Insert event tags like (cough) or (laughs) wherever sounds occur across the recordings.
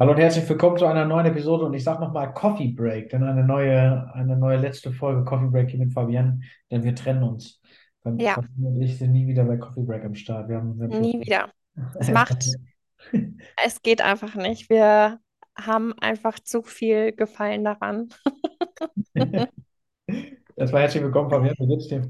Hallo und herzlich willkommen zu einer neuen Episode und ich sage nochmal Coffee Break, denn eine neue, eine neue letzte Folge Coffee Break hier mit Fabienne, denn wir trennen uns. Ja, und ich sind nie wieder bei Coffee Break am Start. Wir haben, wir haben nie wieder. Es (laughs) macht, (laughs) es geht einfach nicht. Wir haben einfach zu viel Gefallen daran. (laughs) Erstmal herzlich willkommen, Fabienne. Wie geht's dir?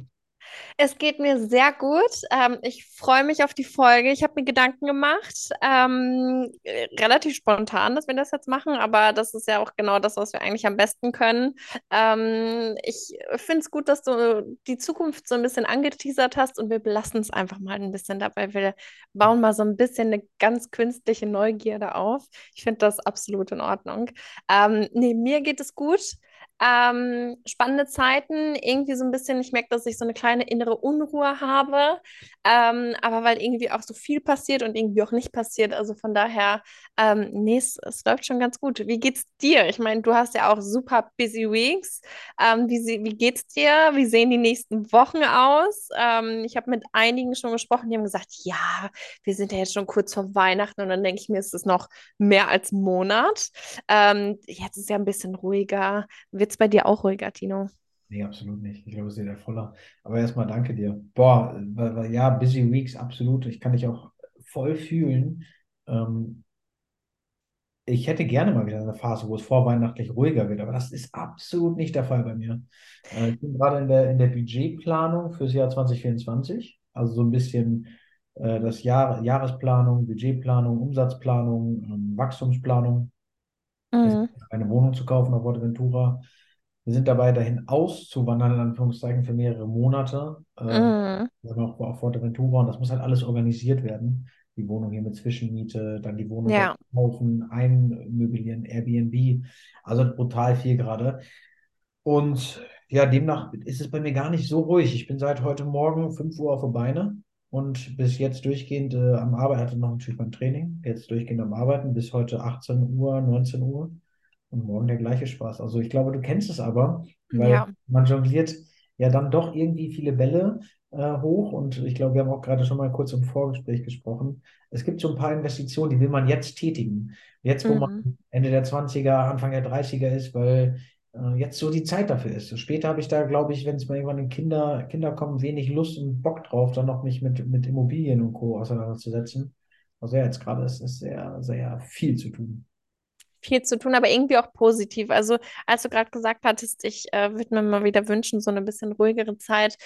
Es geht mir sehr gut. Ähm, ich freue mich auf die Folge. Ich habe mir Gedanken gemacht, ähm, äh, relativ spontan, dass wir das jetzt machen, aber das ist ja auch genau das, was wir eigentlich am besten können. Ähm, ich finde es gut, dass du die Zukunft so ein bisschen angeteasert hast und wir belassen es einfach mal ein bisschen dabei. Wir bauen mal so ein bisschen eine ganz künstliche Neugierde auf. Ich finde das absolut in Ordnung. Ähm, nee, mir geht es gut. Ähm, spannende Zeiten, irgendwie so ein bisschen, ich merke, dass ich so eine kleine innere Unruhe habe, ähm, aber weil irgendwie auch so viel passiert und irgendwie auch nicht passiert. Also von daher, ähm, nee, es, es läuft schon ganz gut. Wie geht's dir? Ich meine, du hast ja auch super busy Weeks. Ähm, wie, wie geht's dir? Wie sehen die nächsten Wochen aus? Ähm, ich habe mit einigen schon gesprochen, die haben gesagt, ja, wir sind ja jetzt schon kurz vor Weihnachten und dann denke ich mir, ist es noch mehr als Monat. Ähm, jetzt ist ja ein bisschen ruhiger. Wird es bei dir auch ruhiger, Tino? Nee, absolut nicht. Ich glaube, es ist wieder voller. Aber erstmal danke dir. Boah, ja, Busy Weeks, absolut. Ich kann dich auch voll fühlen. Ähm, ich hätte gerne mal wieder eine Phase, wo es vorweihnachtlich ruhiger wird, aber das ist absolut nicht der Fall bei mir. Äh, ich bin gerade in der, in der Budgetplanung fürs Jahr 2024, also so ein bisschen äh, das Jahr, Jahresplanung, Budgetplanung, Umsatzplanung, ähm, Wachstumsplanung. Ist Mhm. eine Wohnung zu kaufen auf Fuerteventura. Wir sind dabei, dahin auszuwandern, in Anführungszeichen, für mehrere Monate. Ähm, Mhm. wir auch auf Fuerteventura und das muss halt alles organisiert werden. Die Wohnung hier mit Zwischenmiete, dann die Wohnung Ja, kaufen, einmöblieren, Airbnb. Also brutal viel gerade. Und ja, demnach ist es bei mir gar nicht so ruhig. Ich bin seit heute Morgen 5 Uhr auf der Beine und bis jetzt durchgehend äh, am Arbeiten, hatte noch natürlich mein Training, jetzt durchgehend am Arbeiten bis heute 18 Uhr, 19 Uhr und morgen der gleiche Spaß. Also ich glaube, du kennst es aber, weil ja, man jongliert ja dann doch irgendwie viele Bälle äh, hoch und ich glaube, wir haben auch gerade schon mal kurz im Vorgespräch gesprochen. Es gibt so ein paar Investitionen, die will man jetzt tätigen. Jetzt, wo man mhm. Ende der Zwanziger, Anfang der Dreißiger ist, weil jetzt so die Zeit dafür ist. Später habe ich da, glaube ich, wenn es mal irgendwann in Kinder, Kinder kommen, wenig Lust und Bock drauf, dann noch mich mit, mit Immobilien und Co. auseinanderzusetzen. Also ja, jetzt gerade ist es sehr, sehr viel zu tun. Viel zu tun, aber irgendwie auch positiv. Also, als du gerade gesagt hattest, ich äh, würde mir mal wieder wünschen, so eine bisschen ruhigere Zeit.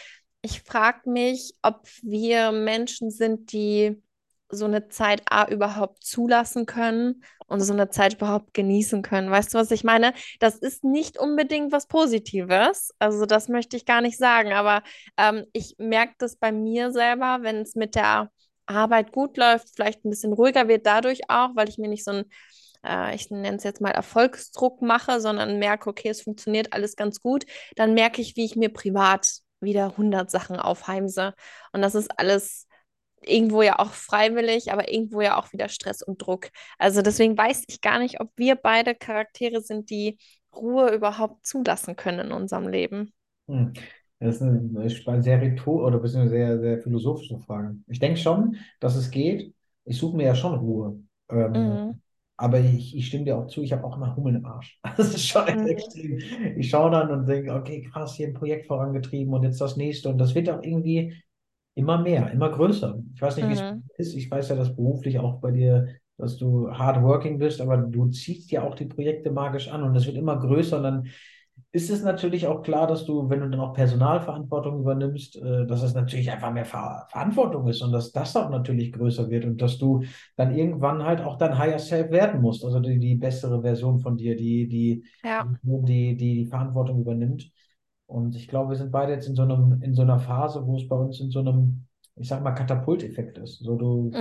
Ich frage mich, ob wir Menschen sind, die so eine Zeit A überhaupt zulassen können und so eine Zeit überhaupt genießen können. Weißt du, was ich meine? Das ist nicht unbedingt was Positives. Also, das möchte ich gar nicht sagen, aber ähm, ich merke das bei mir selber, wenn es mit der Arbeit gut läuft, vielleicht ein bisschen ruhiger wird dadurch auch, weil ich mir nicht so ein äh, ich nenne es jetzt mal Erfolgsdruck mache, sondern merke, okay, es funktioniert alles ganz gut, dann merke ich, wie ich mir privat wieder hundert Sachen aufheimse. Und das ist alles irgendwo ja auch freiwillig, aber irgendwo ja auch wieder Stress und Druck. Also deswegen weiß ich gar nicht, ob wir beide Charaktere sind, die Ruhe überhaupt zulassen können in unserem Leben. Hm. Das ist eine sehr rhetor oder beziehungsweise sehr, sehr philosophische Frage. Ich denke schon, dass es geht. Ich suche mir ja schon Ruhe. Ähm, Mhm. aber ich, ich stimme dir auch zu, ich habe auch immer Hummel im Arsch. (laughs) Das ist schon Mhm. extrem. Ich schaue dann und denke, okay, krass, hier ein Projekt vorangetrieben und jetzt das nächste. Und das wird auch irgendwie immer mehr, immer größer. Ich weiß nicht, wie es Mhm. ist. Ich weiß ja, dass beruflich auch bei dir, dass du hardworking bist, aber du ziehst ja auch die Projekte magisch an und es wird immer größer und dann ist es natürlich auch klar, dass du, wenn du dann auch Personalverantwortung übernimmst, äh, dass es natürlich einfach mehr Ver Verantwortung ist und dass das auch natürlich größer wird und dass du dann irgendwann halt auch dein Higher Self werden musst, also die, die bessere Version von dir, die, die, Ja. die, die die Verantwortung übernimmt. Und ich glaube, wir sind beide jetzt in so einem, in so einer Phase, wo es bei uns in so einem, ich sag mal, Katapulteffekt ist. So, du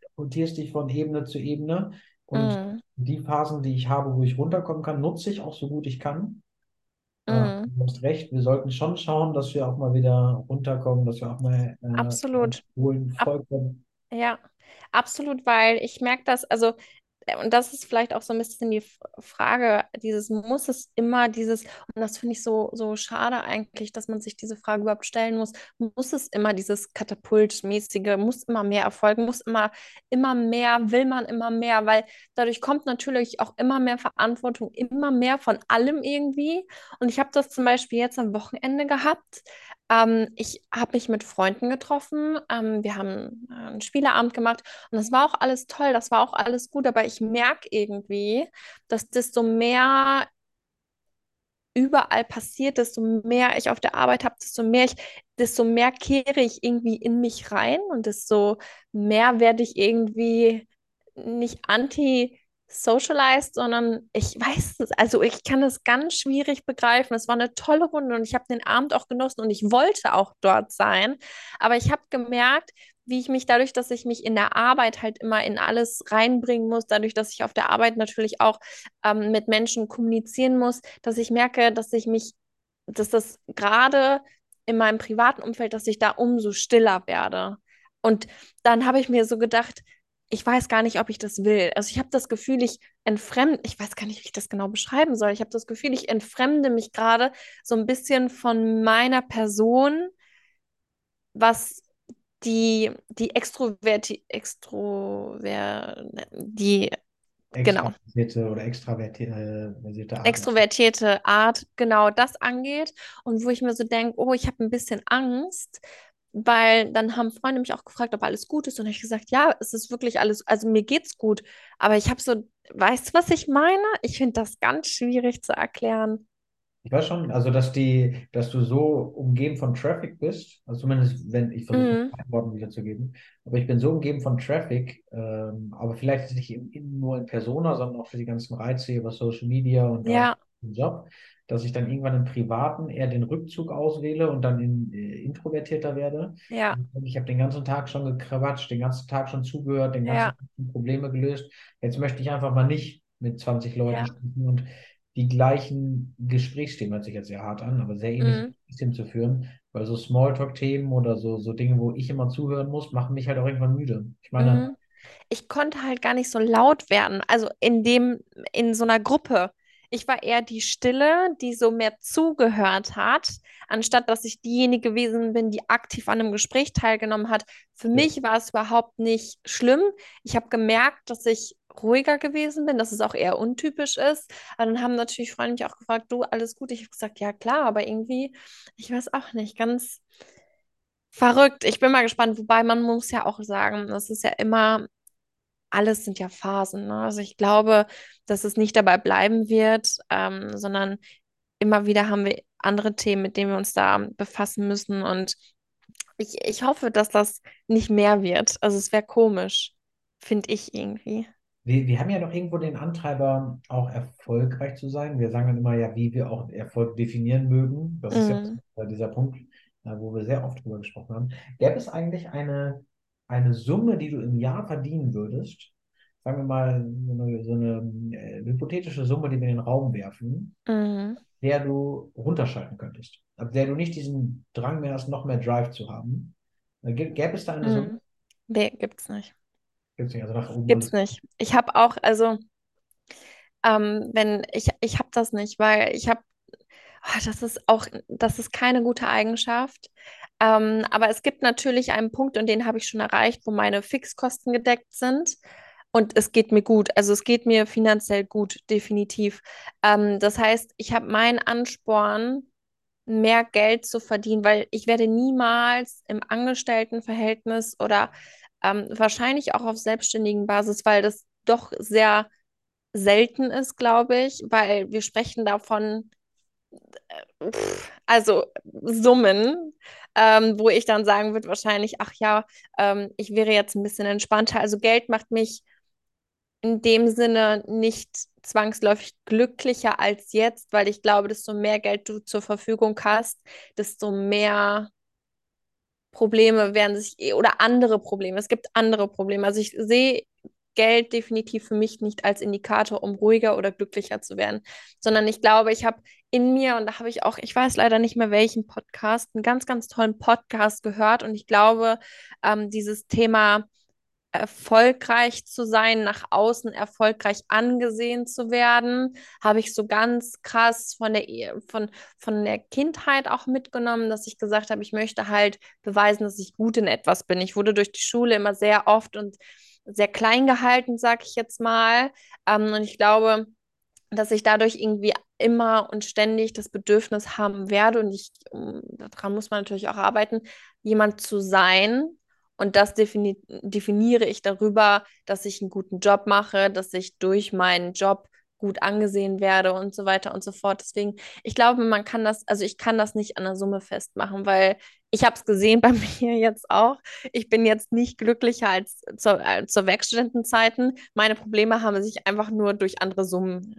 katapultierst dich von Ebene zu Ebene und Mhm. die Phasen, die ich habe, wo ich runterkommen kann, nutze ich auch so gut ich kann. Äh, Mhm. du hast recht, wir sollten schon schauen, dass wir auch mal wieder runterkommen, dass wir auch mal äh, Absolut. holen, Ab vollkommen. Ja, absolut, weil ich merke das, also und das ist vielleicht auch so ein bisschen die Frage, dieses muss es immer dieses, und das finde ich so, so schade eigentlich, dass man sich diese Frage überhaupt stellen muss, muss es immer dieses Katapultmäßige, muss immer mehr erfolgen, muss immer, immer mehr, will man immer mehr, weil dadurch kommt natürlich auch immer mehr Verantwortung, immer mehr von allem irgendwie. Und ich habe das zum Beispiel jetzt am Wochenende gehabt. Ähm, ich habe mich mit Freunden getroffen. Ähm, wir haben äh, einen Spieleabend gemacht und das war auch alles toll, das war auch alles gut, aber ich merke irgendwie, dass desto mehr überall passiert, desto mehr ich auf der Arbeit habe, desto mehr ich, desto mehr kehre ich irgendwie in mich rein und desto mehr werde ich irgendwie nicht anti socialized, sondern ich weiß es, also ich kann es ganz schwierig begreifen. Es war eine tolle Runde und ich habe den Abend auch genossen und ich wollte auch dort sein. Aber ich habe gemerkt, wie ich mich dadurch, dass ich mich in der Arbeit halt immer in alles reinbringen muss, dadurch, dass ich auf der Arbeit natürlich auch ähm, mit Menschen kommunizieren muss, dass ich merke, dass ich mich, dass das gerade in meinem privaten Umfeld, dass ich da umso stiller werde. Und dann habe ich mir so gedacht, ich weiß gar nicht, ob ich das will. Also ich habe das Gefühl, ich entfremde, ich weiß gar nicht, wie ich das genau beschreiben soll. Ich habe das Gefühl, ich entfremde mich gerade so ein bisschen von meiner Person, was die, die Extroverti, Extrover, die, genau. Extrovertierte oder extravertierte Art. Extrovertierte Art, genau das angeht. Und wo ich mir so denke, oh, ich habe ein bisschen Angst, weil dann haben Freunde mich auch gefragt, ob alles gut ist. Und ich gesagt, ja, es ist wirklich alles, also mir geht's gut. Aber ich habe so, weißt du, was ich meine? Ich finde das ganz schwierig zu erklären. Ich weiß schon, also dass die, dass du so umgeben von Traffic bist, also zumindest wenn ich versuche, Mhm. Worten wiederzugeben, aber ich bin so umgeben von Traffic, ähm, aber vielleicht nicht in, in, nur in Persona, sondern auch für die ganzen Reize über Social Media und Ja, Job, dass ich dann irgendwann im Privaten eher den Rückzug auswähle und dann in, äh, introvertierter werde. ja, ich habe den ganzen Tag schon gequatscht, den ganzen Tag schon zugehört, den ganzen ja, Tag schon Probleme gelöst. Jetzt möchte ich einfach mal nicht mit 20 Leuten ja. sprechen und die gleichen Gesprächsthemen, hört sich jetzt sehr hart an, aber sehr ähnliche Mhm. Zu führen, weil so Smalltalk-Themen oder so, so Dinge, wo ich immer zuhören muss, machen mich halt auch irgendwann müde. Ich meine, Mhm. Ich konnte halt gar nicht so laut werden, also in dem, in so einer Gruppe. Ich war eher die Stille, die so mehr zugehört hat, anstatt dass ich diejenige gewesen bin, die aktiv an einem Gespräch teilgenommen hat. Für ja, mich war es überhaupt nicht schlimm. Ich habe gemerkt, dass ich ruhiger gewesen bin, dass es auch eher untypisch ist. Aber dann haben natürlich Freunde mich auch gefragt, du, alles gut? Ich habe gesagt, ja klar, aber irgendwie, ich weiß auch nicht, ganz verrückt. Ich bin mal gespannt, wobei man muss ja auch sagen, das ist ja immer alles sind ja Phasen, ne? Also ich glaube, dass es nicht dabei bleiben wird, ähm, sondern immer wieder haben wir andere Themen, mit denen wir uns da befassen müssen. Und ich, ich hoffe, dass das nicht mehr wird. Also es wäre komisch, finde ich irgendwie. wir, wir haben ja noch irgendwo den Antreiber, auch erfolgreich zu sein. Wir sagen dann immer ja, wie wir auch Erfolg definieren mögen. Das ist ja Mhm. dieser Punkt, äh, wo wir sehr oft drüber gesprochen haben. Gäbe es eigentlich eine, eine Summe, die du im Jahr verdienen würdest? Sagen wir mal, so eine, äh, hypothetische Summe, die wir in den Raum werfen, Mhm. der du runterschalten könntest, ab der du nicht diesen Drang mehr hast, noch mehr Drive zu haben. Äh, gä- Gäbe es da eine Summe? Mhm. Nee, gibt's nicht. Gibt's nicht, also nach oben Gibt's nicht. Ich habe auch, also, ähm, wenn ich, ich habe das nicht, weil ich habe Ah, Das ist auch, das ist keine gute Eigenschaft. Ähm, aber es gibt natürlich einen Punkt, und den habe ich schon erreicht, wo meine Fixkosten gedeckt sind. Und es geht mir gut. Also es geht mir finanziell gut, definitiv. Ähm, das heißt, ich habe meinen Ansporn, mehr Geld zu verdienen, weil ich werde niemals im Angestelltenverhältnis oder ähm, wahrscheinlich auch auf selbstständigen Basis, weil das doch sehr selten ist, glaube ich, weil wir sprechen davon also Summen, ähm, wo ich dann sagen würde, wahrscheinlich, ach ja, ähm, ich wäre jetzt ein bisschen entspannter. Also Geld macht mich in dem Sinne nicht zwangsläufig glücklicher als jetzt, weil ich glaube, desto mehr Geld du zur Verfügung hast, desto mehr Probleme werden sich oder andere Probleme. Es gibt andere Probleme. Also ich sehe Geld definitiv für mich nicht als Indikator, um ruhiger oder glücklicher zu werden, sondern ich glaube, ich habe in mir, und da habe ich auch, ich weiß leider nicht mehr welchen Podcast, einen ganz, ganz tollen Podcast gehört und ich glaube, ähm, dieses Thema erfolgreich zu sein, nach außen erfolgreich angesehen zu werden, habe ich so ganz krass von der, von, von der Kindheit auch mitgenommen, dass ich gesagt habe, ich möchte halt beweisen, dass ich gut in etwas bin. Ich wurde durch die Schule immer sehr oft und sehr klein gehalten, sag ich jetzt mal. Ähm, und ich glaube, dass ich dadurch irgendwie immer und ständig das Bedürfnis haben werde und ich, daran muss man natürlich auch arbeiten, jemand zu sein, und das defini definiere ich darüber, dass ich einen guten Job mache, dass ich durch meinen Job gut angesehen werde und so weiter und so fort. Deswegen, ich glaube, man kann das, also ich kann das nicht an der Summe festmachen, weil ich habe es gesehen bei (laughs) mir jetzt auch. Ich bin jetzt nicht glücklicher als zur, äh, zur Werkstudentenzeiten. Meine Probleme haben sich einfach nur durch andere Summen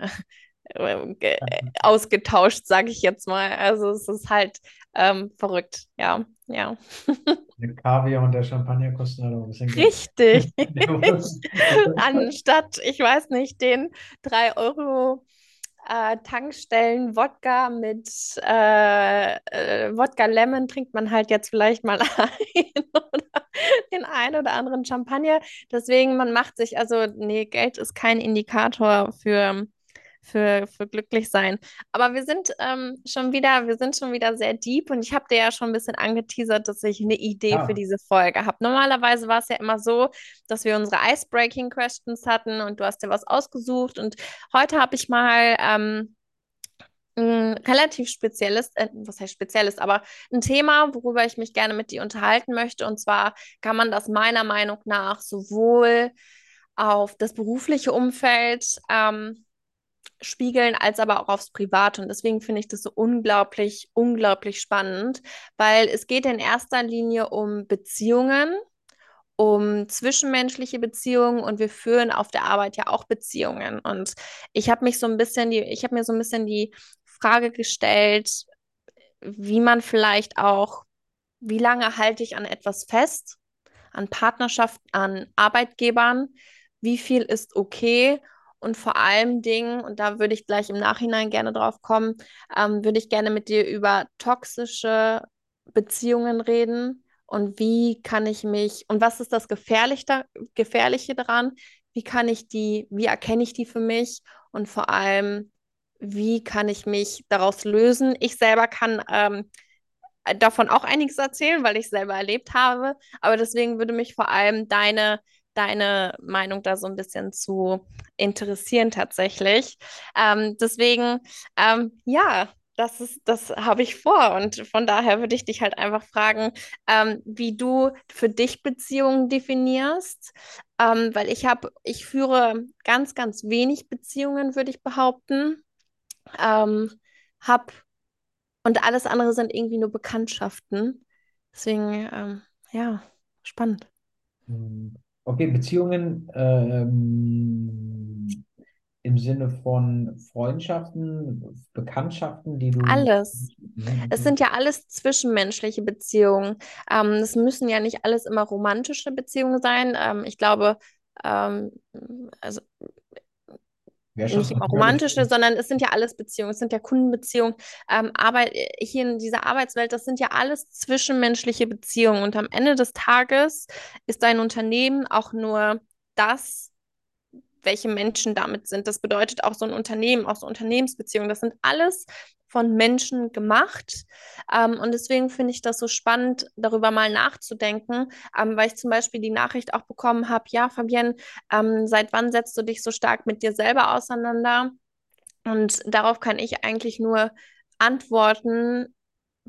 äh, ausgetauscht, sage ich jetzt mal. Also es ist halt ähm, verrückt, ja, ja. (laughs) Der Kaviar und der Champagner kosten halt auch ein bisschen Geld. Richtig. (laughs) (laughs) Anstatt, ich weiß nicht, den 3 Euro äh, Tankstellen Wodka mit äh, äh, Wodka Lemon trinkt man halt jetzt vielleicht mal (laughs) ein oder den einen oder anderen Champagner. Deswegen, man macht sich, also nee, Geld ist kein Indikator für für, für glücklich sein. Aber wir sind ähm, schon wieder, wir sind schon wieder sehr deep und ich habe dir ja schon ein bisschen angeteasert, dass ich eine Idee ja. für diese Folge habe. Normalerweise war es ja immer so, dass wir unsere Icebreaking Questions hatten und du hast dir was ausgesucht und heute habe ich mal ähm, ein relativ spezielles, äh, was heißt spezielles, aber ein Thema, worüber ich mich gerne mit dir unterhalten möchte. Und zwar kann man das meiner Meinung nach sowohl auf das berufliche Umfeld ähm, spiegeln, als aber auch aufs Private. Und deswegen finde ich das so unglaublich, unglaublich spannend, weil es geht in erster Linie um Beziehungen, um zwischenmenschliche Beziehungen und wir führen auf der Arbeit ja auch Beziehungen. Und ich habe mich so ein bisschen die, ich habe mir so ein bisschen die Frage gestellt, wie man vielleicht auch, wie lange halte ich an etwas fest, an Partnerschaft, an Arbeitgebern, wie viel ist okay und vor allem Dingen, und da würde ich gleich im Nachhinein gerne drauf kommen, ähm, würde ich gerne mit dir über toxische Beziehungen reden und wie kann ich mich, und was ist das Gefährliche, Gefährliche daran? Wie kann ich die, wie erkenne ich die für mich? Und vor allem, wie kann ich mich daraus lösen? Ich selber kann ähm, davon auch einiges erzählen, weil ich selber erlebt habe. Aber deswegen würde mich vor allem deine deine Meinung da so ein bisschen zu interessieren tatsächlich. Ähm, deswegen, ähm, ja, das ist, das habe ich vor. Und von daher würde ich dich halt einfach fragen, ähm, wie du für dich Beziehungen definierst. Ähm, weil ich habe, ich führe ganz, ganz wenig Beziehungen, würde ich behaupten. Ähm, hab, und alles andere sind irgendwie nur Bekanntschaften. Deswegen, ähm, ja, spannend. Hm. Okay, Beziehungen ähm, im Sinne von Freundschaften, Bekanntschaften, die du. Alles. Es sind ja alles zwischenmenschliche Beziehungen. Ähm, es müssen ja nicht alles immer romantische Beziehungen sein. Ähm, ich glaube, ähm, also immer romantische, sondern es sind ja alles Beziehungen, es sind ja Kundenbeziehungen. Ähm, Arbeit, hier in dieser Arbeitswelt, das sind ja alles zwischenmenschliche Beziehungen. Und am Ende des Tages ist dein Unternehmen auch nur das, welche Menschen damit sind. Das bedeutet auch so ein Unternehmen, auch so Unternehmensbeziehungen. Das sind alles von Menschen gemacht. Ähm, und deswegen finde ich das so spannend, darüber mal nachzudenken, ähm, weil ich zum Beispiel die Nachricht auch bekommen habe, ja, Fabienne, ähm, seit wann setzt du dich so stark mit dir selber auseinander? Und darauf kann ich eigentlich nur antworten,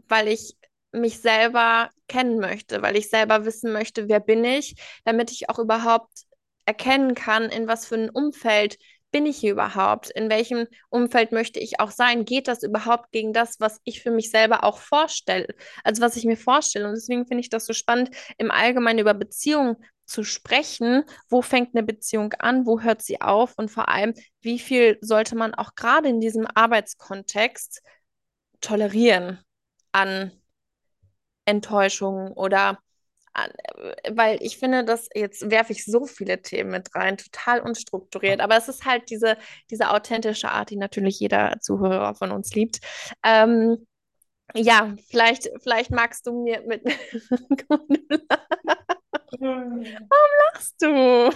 weil ich mich selber kennen möchte, weil ich selber wissen möchte, wer bin ich, damit ich auch überhaupt erkennen kann, in was für ein Umfeld bin ich hier überhaupt? In welchem Umfeld möchte ich auch sein? Geht das überhaupt gegen das, was ich für mich selber auch vorstelle? Also was ich mir vorstelle. Und deswegen finde ich das so spannend, im Allgemeinen über Beziehungen zu sprechen. Wo fängt eine Beziehung an? Wo hört sie auf? Und vor allem, wie viel sollte man auch gerade in diesem Arbeitskontext tolerieren an Enttäuschungen oder weil ich finde, dass jetzt werfe ich so viele Themen mit rein, total unstrukturiert, aber es ist halt diese, diese authentische Art, die natürlich jeder Zuhörer von uns liebt. Ähm, ja, vielleicht, vielleicht magst du mir mit. (laughs) Lachst du?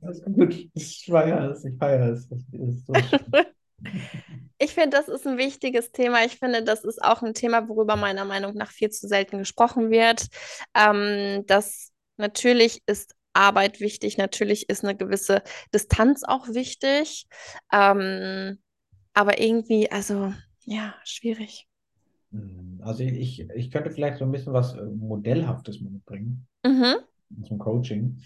Das ist gut. Ich feiere es. Ich feiere es. Ist so. (laughs) Ich finde, das ist ein wichtiges Thema. Ich finde, das ist auch ein Thema, worüber meiner Meinung nach viel zu selten gesprochen wird. Ähm, das natürlich ist Arbeit wichtig, natürlich ist eine gewisse Distanz auch wichtig. Ähm, aber irgendwie, also ja, schwierig. Hm, Also ich, ich könnte vielleicht so ein bisschen was äh, Modellhaftes mitbringen Mhm, zum Coaching.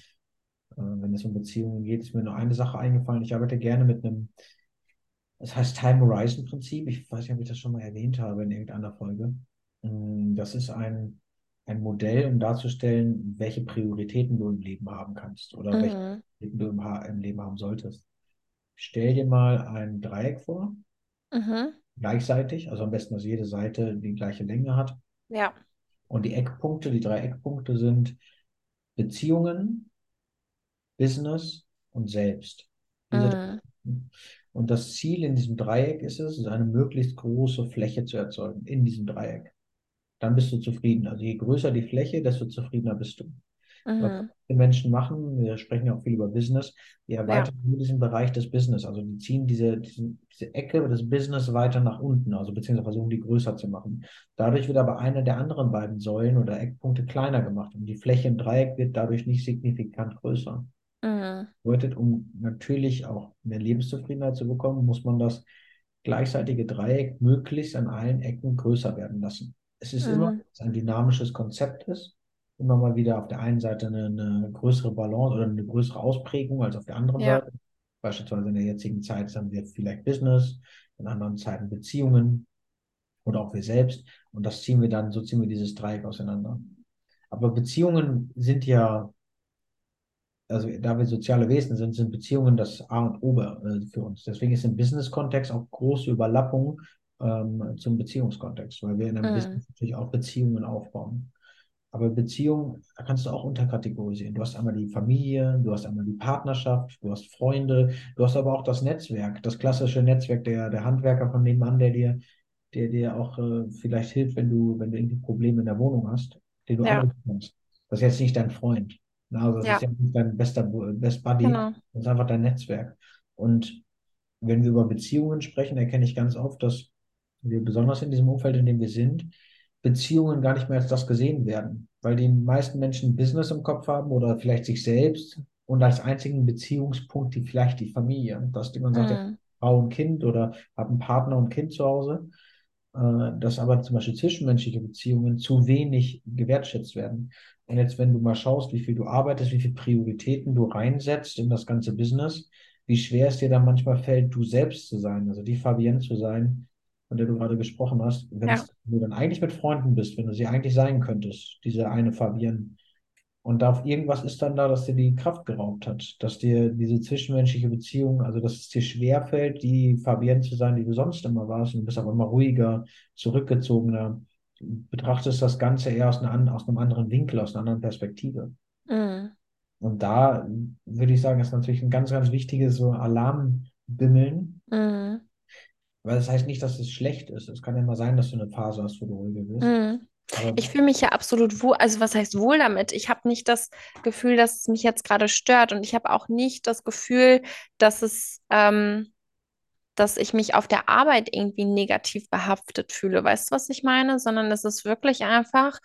Äh, Wenn es um Beziehungen geht, ist mir nur eine Sache eingefallen. Ich arbeite gerne mit einem, das heißt Time Horizon Prinzip. Ich weiß nicht, ob ich das schon mal erwähnt habe in irgendeiner Folge. Hm, Das ist ein, ein Modell, um darzustellen, welche Prioritäten du im Leben haben kannst oder welche mhm, Prioritäten du im, im Leben haben solltest. Stell dir mal ein Dreieck vor, mhm. gleichseitig, also am besten, dass jede Seite die gleiche Länge hat. Ja. Und die Eckpunkte, die drei Eckpunkte sind Beziehungen, Business und Selbst. Diese. Mhm, Und das Ziel in diesem Dreieck ist es, ist eine möglichst große Fläche zu erzeugen in diesem Dreieck. Dann bist du zufrieden. Also je größer die Fläche, desto zufriedener bist du. Was mhm. die Menschen machen, wir sprechen ja auch viel über Business, die Ja, erweitern nur diesen Bereich des Business. Also die ziehen diese, diesen, diese Ecke des Business weiter nach unten, also beziehungsweise versuchen die größer zu machen. Dadurch wird aber eine der anderen beiden Säulen oder Eckpunkte kleiner gemacht und die Fläche im Dreieck wird dadurch nicht signifikant größer. Mhm. Bedeutet, um natürlich auch mehr Lebenszufriedenheit zu bekommen, muss man das gleichzeitige Dreieck möglichst an allen Ecken größer werden lassen. Es ist immer, Mhm. es ein dynamisches Konzept ist, immer mal wieder auf der einen Seite eine, eine größere Balance oder eine größere Ausprägung als auf der anderen Ja, Seite. Beispielsweise in der jetzigen Zeit haben wir vielleicht Business, in anderen Zeiten Beziehungen oder auch wir selbst. Und das ziehen wir dann, so ziehen wir dieses Dreieck auseinander. Aber Beziehungen sind ja also da wir soziale Wesen sind, sind Beziehungen das A und O äh, für uns. Deswegen ist im Business-Kontext auch große Überlappung ähm, zum Beziehungskontext, weil wir in einem mhm. Business natürlich auch Beziehungen aufbauen. Aber Beziehung kannst du auch unterkategorisieren. Du hast einmal die Familie, du hast einmal die Partnerschaft, du hast Freunde, du hast aber auch das Netzwerk, das klassische Netzwerk der, der Handwerker von nebenan, der dir, der dir auch äh, vielleicht hilft, wenn du, wenn du irgendwie Probleme in der Wohnung hast, den du Ja, anrufen kannst. Das ist jetzt nicht dein Freund. Na, Also das ist ja, ja nicht dein bester Best Buddy, genau. das ist einfach dein Netzwerk. Und wenn wir über Beziehungen sprechen, erkenne ich ganz oft, dass wir besonders in diesem Umfeld, in dem wir sind, Beziehungen gar nicht mehr als das gesehen werden, weil die meisten Menschen Business im Kopf haben oder vielleicht sich selbst und als einzigen Beziehungspunkt die vielleicht die Familie. Dass man sagt, ja, Mhm. Frau und Kind oder habe einen Partner und Kind zu Hause, dass aber zum Beispiel zwischenmenschliche Beziehungen zu wenig gewertschätzt werden. Und jetzt, wenn du mal schaust, wie viel du arbeitest, wie viele Prioritäten du reinsetzt in das ganze Business, wie schwer es dir dann manchmal fällt, du selbst zu sein, also die Fabienne zu sein, von der du gerade gesprochen hast, wenn Ja, du dann eigentlich mit Freunden bist, wenn du sie eigentlich sein könntest, diese eine Fabienne, und da irgendwas ist dann da, dass dir die Kraft geraubt hat, dass dir diese zwischenmenschliche Beziehung, also dass es dir schwerfällt, die Fabienne zu sein, die du sonst immer warst, und du bist aber immer ruhiger, zurückgezogener, du betrachtest das Ganze eher aus, einer, aus einem anderen Winkel, aus einer anderen Perspektive. mhm. Und da würde ich sagen, ist natürlich ein ganz, ganz wichtiges so Alarmbimmeln, Mhm. weil das heißt nicht, dass es schlecht ist. Es kann ja mal sein, dass du eine Phase hast, wo du ruhiger bist. Mhm. Ich fühle mich ja absolut wohl, also was heißt wohl damit? Ich habe nicht das Gefühl, dass es mich jetzt gerade stört und ich habe auch nicht das Gefühl, dass es, ähm, dass ich mich auf der Arbeit irgendwie negativ behaftet fühle. Weißt du, was ich meine? Sondern es ist wirklich einfach,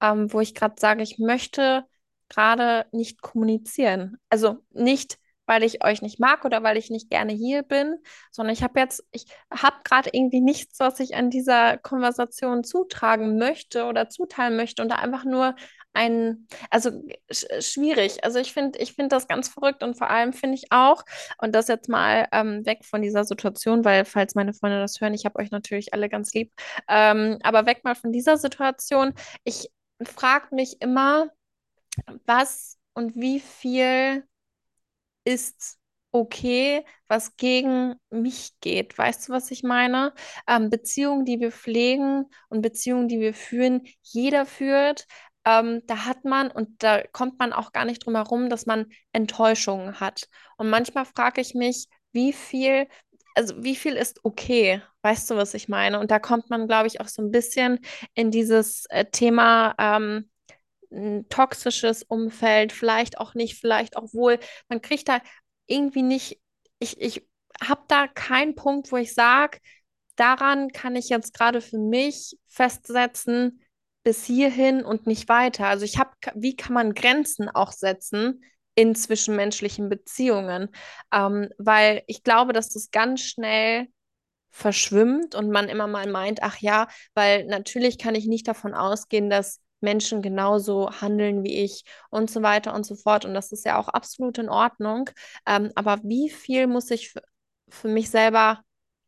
ähm, wo ich gerade sage, ich möchte gerade nicht kommunizieren. Also nicht, weil ich euch nicht mag oder weil ich nicht gerne hier bin, sondern ich habe jetzt, ich habe gerade irgendwie nichts, was ich an dieser Konversation zutragen möchte oder zuteilen möchte und da einfach nur ein, also sch schwierig. Also ich finde, ich finde das ganz verrückt und vor allem finde ich auch, und das jetzt mal ähm, weg von dieser Situation, weil falls meine Freunde das hören, ich habe euch natürlich alle ganz lieb, ähm, aber weg mal von dieser Situation. Ich frage mich immer, was und wie viel ist okay, was gegen mich geht. Weißt du, was ich meine? Ähm, Beziehungen, die wir pflegen und Beziehungen, die wir führen, jeder führt. Ähm, da hat man und da kommt man auch gar nicht drum herum, dass man Enttäuschungen hat. Und manchmal frage ich mich, wie viel, also wie viel ist okay? Weißt du, was ich meine? Und da kommt man, glaube ich, auch so ein bisschen in dieses äh, Thema. Ähm, ein toxisches Umfeld, vielleicht auch nicht, vielleicht auch wohl. Man kriegt da irgendwie nicht, ich, ich habe da keinen Punkt, wo ich sage, daran kann ich jetzt gerade für mich festsetzen, bis hierhin und nicht weiter. Also ich habe, wie kann man Grenzen auch setzen in zwischenmenschlichen Beziehungen? Ähm, weil ich glaube, dass das ganz schnell verschwimmt und man immer mal meint, ach ja, weil natürlich kann ich nicht davon ausgehen, dass Menschen genauso handeln wie ich und so weiter und so fort. Und das ist ja auch absolut in Ordnung. Ähm, aber wie viel muss ich für mich selber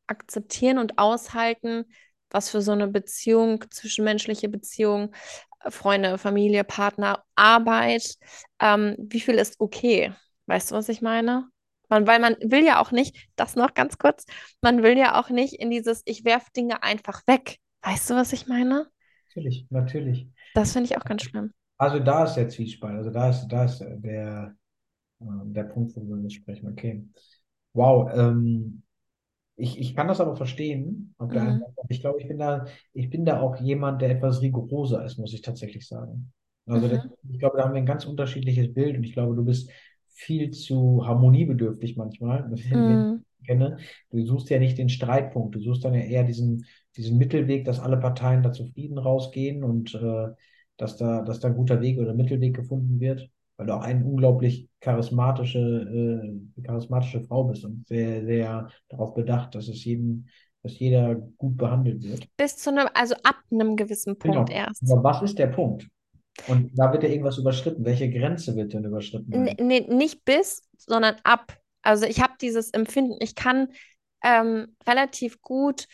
akzeptieren und aushalten, was für so eine Beziehung, zwischenmenschliche Beziehung, äh, Freunde, Familie, Partner, Arbeit, ähm, wie viel ist okay? Weißt du, was ich meine? Man, weil man will ja auch nicht, das noch ganz kurz, man will ja auch nicht in dieses, ich werfe Dinge einfach weg. Weißt du, was ich meine? Natürlich, natürlich. Das finde ich auch ganz schlimm. Also da ist der Zwiespalt, also da ist, da ist der, äh, der Punkt, wo wir sprechen. Okay. Wow, ähm, ich, ich kann das aber verstehen. Mhm. Ich glaube, ich bin da, ich bin da auch jemand, der etwas rigoroser ist, muss ich tatsächlich sagen. Also das, Mhm. ich glaube, da haben wir ein ganz unterschiedliches Bild und ich glaube, du bist viel zu harmoniebedürftig manchmal, Mhm. kenne. Du suchst ja nicht den Streitpunkt, du suchst dann ja eher diesen, diesen Mittelweg, dass alle Parteien da zufrieden rausgehen und äh, dass da, dass da ein guter Weg oder Mittelweg gefunden wird weil du auch eine unglaublich charismatische, äh, charismatische Frau bist und sehr, sehr darauf bedacht, dass es jeden, dass jeder gut behandelt wird. Bis zu einem, also ab einem gewissen Punkt Genau. erst. Aber was ist der Punkt? Und da wird ja irgendwas überschritten. Welche Grenze wird denn überschritten N nee, nicht bis, sondern ab. Also ich habe dieses Empfinden, ich kann ähm, relativ gut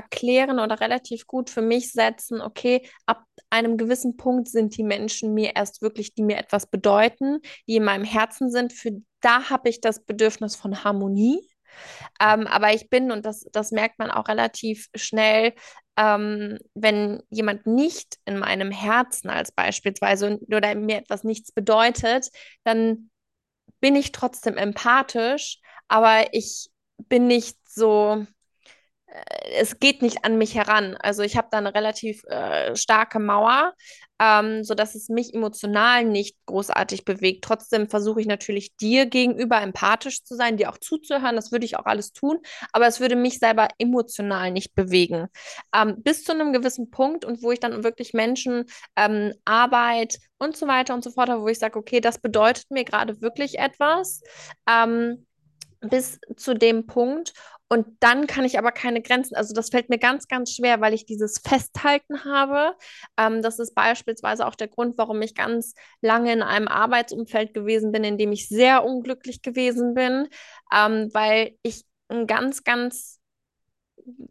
erklären oder relativ gut für mich setzen, okay, ab einem gewissen Punkt sind die Menschen mir erst wirklich, die mir etwas bedeuten, die in meinem Herzen sind. Für da habe ich das Bedürfnis von Harmonie. Ähm, aber ich bin, und das, das merkt man auch relativ schnell, ähm, wenn jemand nicht in meinem Herzen als beispielsweise oder mir etwas nichts bedeutet, dann bin ich trotzdem empathisch, aber ich bin nicht so, es geht nicht an mich heran. Also ich habe da eine relativ äh, starke Mauer, ähm, sodass es mich emotional nicht großartig bewegt. Trotzdem versuche ich natürlich dir gegenüber empathisch zu sein, dir auch zuzuhören. Das würde ich auch alles tun, aber es würde mich selber emotional nicht bewegen. Ähm, bis zu einem gewissen Punkt und wo ich dann wirklich Menschen, ähm, Arbeit und so weiter und so fort habe, wo ich sage, okay, das bedeutet mir gerade wirklich etwas. Ähm, bis zu dem Punkt. Und dann kann ich aber keine Grenzen. Also das fällt mir ganz, ganz schwer, weil ich dieses Festhalten habe. Ähm, das ist beispielsweise auch der Grund, warum ich ganz lange in einem Arbeitsumfeld gewesen bin, in dem ich sehr unglücklich gewesen bin, ähm, weil ich ein ganz, ganz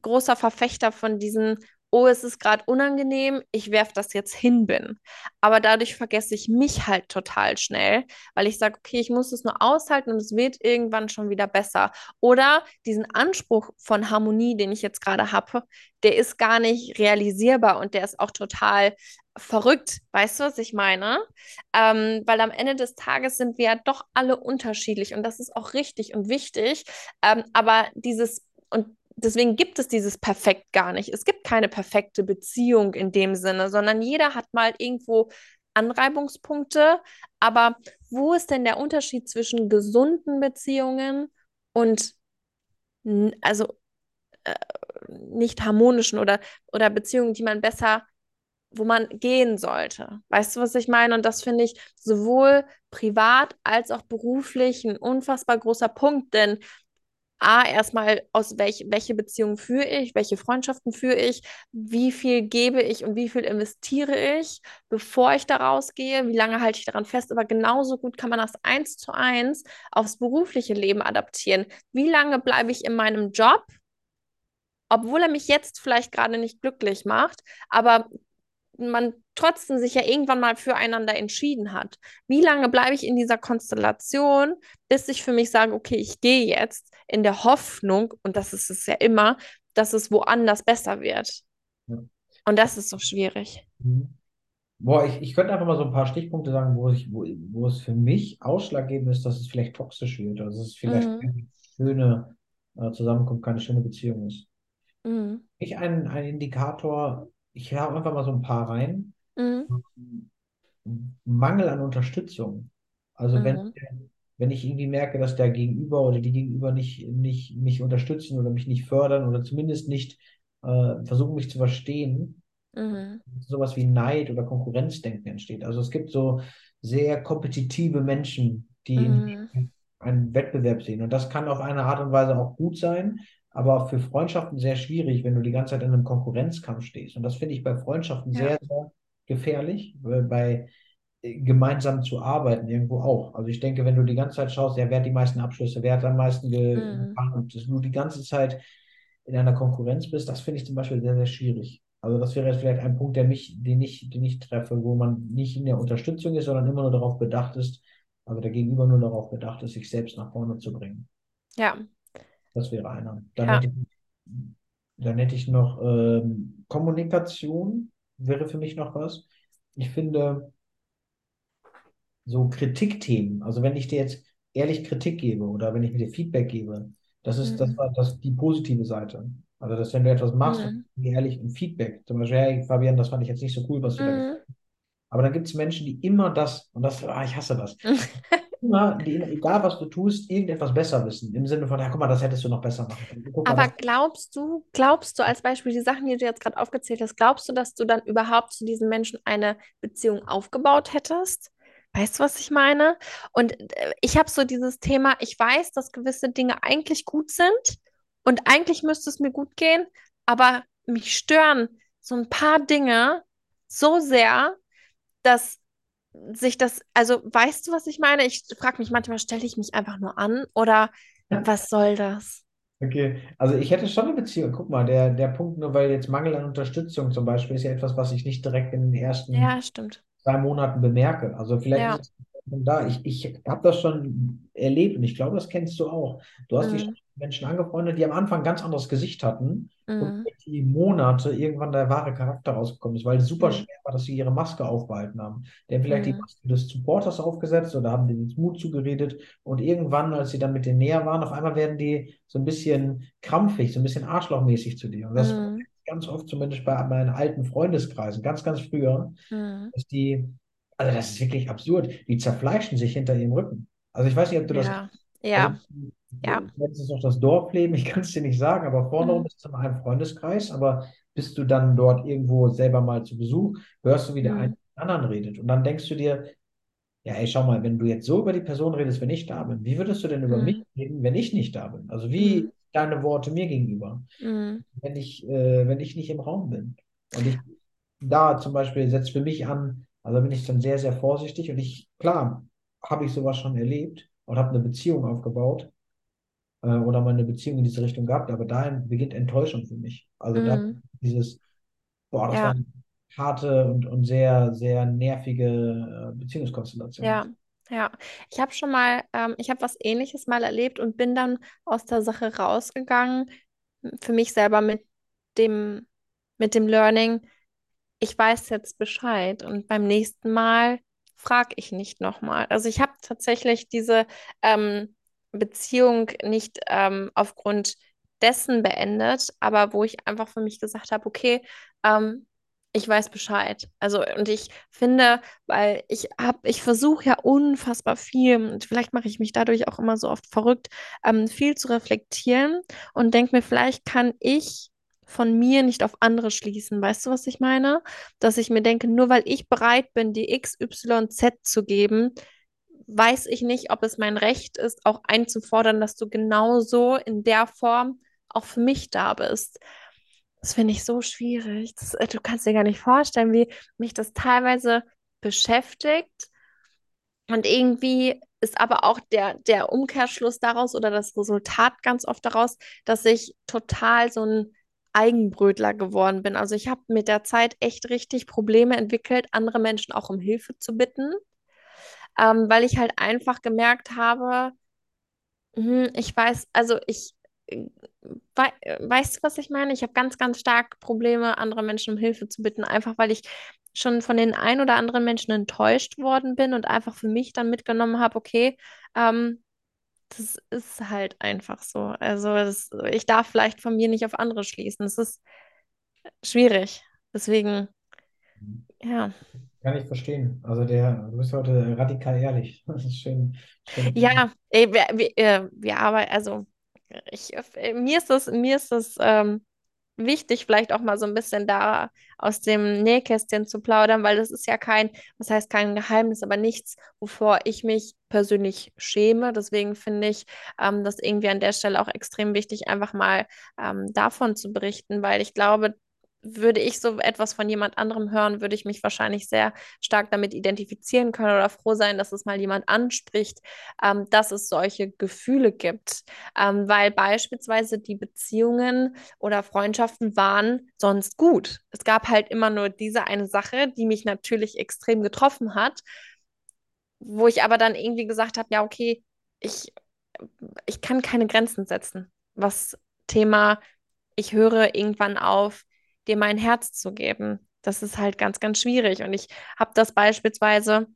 großer Verfechter von diesen, oh, es ist gerade unangenehm, ich werfe das jetzt hin bin. Aber dadurch vergesse ich mich halt total schnell, weil ich sage, okay, ich muss es nur aushalten und es wird irgendwann schon wieder besser. Oder diesen Anspruch von Harmonie, den ich jetzt gerade habe, der ist gar nicht realisierbar und der ist auch total verrückt. Weißt du, was ich meine? Ähm, weil am Ende des Tages sind wir ja doch alle unterschiedlich und das ist auch richtig und wichtig. Ähm, aber dieses, und deswegen gibt es dieses Perfekt gar nicht. Es gibt keine perfekte Beziehung in dem Sinne, sondern jeder hat mal irgendwo Anreibungspunkte. Aber wo ist denn der Unterschied zwischen gesunden Beziehungen und also äh, nicht harmonischen oder, oder Beziehungen, die man besser, wo man gehen sollte? Weißt du, was ich meine? Und das finde ich sowohl privat als auch beruflich ein unfassbar großer Punkt, denn A, erstmal aus welch, welche Beziehungen führe ich, welche Freundschaften führe ich, wie viel gebe ich und wie viel investiere ich, bevor ich da rausgehe, wie lange halte ich daran fest, aber genauso gut kann man das eins zu eins aufs berufliche Leben adaptieren. Wie lange bleibe ich in meinem Job, obwohl er mich jetzt vielleicht gerade nicht glücklich macht, aber man trotzdem sich ja irgendwann mal füreinander entschieden hat. Wie lange bleibe ich in dieser Konstellation, bis ich für mich sage, okay, ich gehe jetzt in der Hoffnung, und das ist es ja immer, dass es woanders besser wird. Ja. Und das ist so schwierig. Mhm. Boah, ich, ich könnte einfach mal so ein paar Stichpunkte sagen, wo, ich, wo, wo es für mich ausschlaggebend ist, dass es vielleicht toxisch wird, also dass es vielleicht Mhm. keine schöne äh, Zusammenkunft, keine schöne Beziehung ist. Mhm. Ich ein, ein Indikator, ich habe einfach mal so ein paar rein. Mhm. Mangel an Unterstützung. Also wenn, Mhm. wenn ich irgendwie merke, dass der Gegenüber oder die Gegenüber nicht, nicht mich unterstützen oder mich nicht fördern oder zumindest nicht äh, versuchen, mich zu verstehen, Mhm. sowas wie Neid oder Konkurrenzdenken entsteht. Also es gibt so sehr kompetitive Menschen, die Mhm. einen Wettbewerb sehen. Und das kann auf eine Art und Weise auch gut sein, aber für Freundschaften sehr schwierig, wenn du die ganze Zeit in einem Konkurrenzkampf stehst. Und das finde ich bei Freundschaften Ja. sehr, sehr gefährlich, weil bei äh, gemeinsam zu arbeiten irgendwo auch. Also ich denke, wenn du die ganze Zeit schaust, ja, wer hat die meisten Abschlüsse, wer hat am meisten Mhm. gefahren und du die ganze Zeit in einer Konkurrenz bist, das finde ich zum Beispiel sehr, sehr schwierig. Also das wäre jetzt vielleicht ein Punkt, der mich, den ich, den ich treffe, wo man nicht in der Unterstützung ist, sondern immer nur darauf bedacht ist, also der Gegenüber nur darauf bedacht ist, sich selbst nach vorne zu bringen. Ja. Das wäre einer. Dann Ja. hätte ich, dann hätte ich noch ähm, Kommunikation, wäre für mich noch was. Ich finde, so Kritikthemen, also wenn ich dir jetzt ehrlich Kritik gebe oder wenn ich mir dir Feedback gebe, das ist, das Mhm. war das die positive Seite. Also, dass wenn du etwas machst Mhm. ehrlich ein Feedback, zum Beispiel, hey Fabian, das fand ich jetzt nicht so cool, was du da Mhm. hast. Aber dann gibt es Menschen, die immer das, und das, ah, ich hasse das, (laughs) immer, die, egal was du tust, irgendetwas besser wissen. Im Sinne von, ja, guck mal, das hättest du noch besser machen können. Guck mal, Aber das, glaubst du, glaubst du als Beispiel die Sachen, die du jetzt gerade aufgezählt hast, glaubst du, dass du dann überhaupt zu diesen Menschen eine Beziehung aufgebaut hättest? Weißt du, was ich meine? Und äh, ich habe so dieses Thema, ich weiß, dass gewisse Dinge eigentlich gut sind und eigentlich müsste es mir gut gehen, aber mich stören so ein paar Dinge so sehr, dass sich das, also weißt du, was ich meine? Ich frage mich manchmal, stelle ich mich einfach nur an oder was soll das? Okay, also ich hätte schon eine Beziehung. Guck mal, der, der Punkt, nur weil jetzt Mangel an Unterstützung zum Beispiel ist ja etwas, was ich nicht direkt in den ersten Ja, zwei Monaten bemerke. Also vielleicht Ja. ist da. Ich, ich habe das schon erlebt und ich glaube, das kennst du auch. Du hast dich Mm, Menschen angefreundet, die am Anfang ein ganz anderes Gesicht hatten und mm, mit die Monate irgendwann der wahre Charakter rausgekommen ist, weil es super mm, schwer war, dass sie ihre Maske aufbehalten haben. Die haben vielleicht die mm, Maske des Supporters aufgesetzt oder haben denen Mut zugeredet und irgendwann, als sie dann mit denen näher waren, auf einmal werden die so ein bisschen krampfig, so ein bisschen arschlochmäßig zu dir. Und das mm, ganz oft, zumindest bei meinen alten Freundeskreisen, ganz, ganz früher mm. dass die, also das ist wirklich absurd, die zerfleischen sich hinter ihrem Rücken. Also ich weiß nicht, ob du das, Ja, also ja, ja. jetzt ist noch das Dorfleben, ich kann es dir nicht sagen, aber vorne rum Mm, ist es immer ein Freundeskreis, aber bist du dann dort irgendwo selber mal zu Besuch, hörst du, wie der eine mit dem anderen redet. Und dann denkst du dir, ja, ey, schau mal, wenn du jetzt so über die Person redest, wenn ich da bin, wie würdest du denn über mich mm, reden, wenn ich nicht da bin? Also wie deine Worte mir gegenüber, mm. wenn ich, äh, wenn ich nicht im Raum bin. Und ich da zum Beispiel setzt für mich an, also bin ich dann sehr, sehr vorsichtig und ich, klar, habe ich sowas schon erlebt und habe eine Beziehung aufgebaut äh, oder mal eine Beziehung in diese Richtung gehabt, aber dahin beginnt Enttäuschung für mich. Also da mm. dieses, boah, das Ja, waren harte und, und sehr, sehr nervige äh, Beziehungskonstellationen. ja, ja. Ich habe schon mal, ähm, ich habe was Ähnliches mal erlebt und bin dann aus der Sache rausgegangen, für mich selber mit dem, mit dem Learning. Ich weiß jetzt Bescheid und beim nächsten Mal frage ich nicht nochmal. Also ich habe tatsächlich diese ähm, Beziehung nicht ähm, aufgrund dessen beendet, aber wo ich einfach für mich gesagt habe, okay, ähm, ich weiß Bescheid. Also und ich finde, weil ich habe, ich versuche ja unfassbar viel und vielleicht mache ich mich dadurch auch immer so oft verrückt, ähm, viel zu reflektieren und denke mir, vielleicht kann ich von mir nicht auf andere schließen. Weißt du, was ich meine? Dass ich mir denke, nur weil ich bereit bin, die X, Y, Z zu geben, weiß ich nicht, ob es mein Recht ist, auch einzufordern, dass du genauso in der Form auch für mich da bist. Das finde ich so schwierig. Das, äh, du kannst dir gar nicht vorstellen, wie mich das teilweise beschäftigt. Und irgendwie ist aber auch der, der Umkehrschluss daraus oder das Resultat ganz oft daraus, dass ich total so ein Eigenbrötler geworden bin. Also ich habe mit der Zeit echt richtig Probleme entwickelt, andere Menschen auch um Hilfe zu bitten, ähm, weil ich halt einfach gemerkt habe, hm, ich weiß, also ich äh, wei weißt du, was ich meine? Ich habe ganz, ganz stark Probleme, andere Menschen um Hilfe zu bitten, einfach weil ich schon von den ein oder anderen Menschen enttäuscht worden bin und einfach für mich dann mitgenommen habe, okay, ähm, das ist halt einfach so. Also das, ich darf vielleicht von mir nicht auf andere schließen. Das ist schwierig. Deswegen, ja. Kann ich verstehen. Also der, du bist heute radikal ehrlich. (laughs) Das ist schön. schön. Ja, ey, wir, wir, äh, wir arbeiten, also ich, äh, mir ist das, mir ist das ähm, wichtig, vielleicht auch mal so ein bisschen da aus dem Nähkästchen zu plaudern, weil das ist ja kein, was heißt kein Geheimnis, aber nichts, wovor ich mich persönlich schäme. Deswegen finde ich ähm, das irgendwie an der Stelle auch extrem wichtig, einfach mal ähm, davon zu berichten, weil ich glaube, würde ich so etwas von jemand anderem hören, würde ich mich wahrscheinlich sehr stark damit identifizieren können oder froh sein, dass es mal jemand anspricht, ähm, dass es solche Gefühle gibt. Ähm, weil beispielsweise die Beziehungen oder Freundschaften waren sonst gut. Es gab halt immer nur diese eine Sache, die mich natürlich extrem getroffen hat, wo ich aber dann irgendwie gesagt habe, ja, okay, ich, ich kann keine Grenzen setzen, was Thema, ich höre irgendwann auf, dir mein Herz zu geben. Das ist halt ganz, ganz schwierig. Und ich habe das beispielsweise,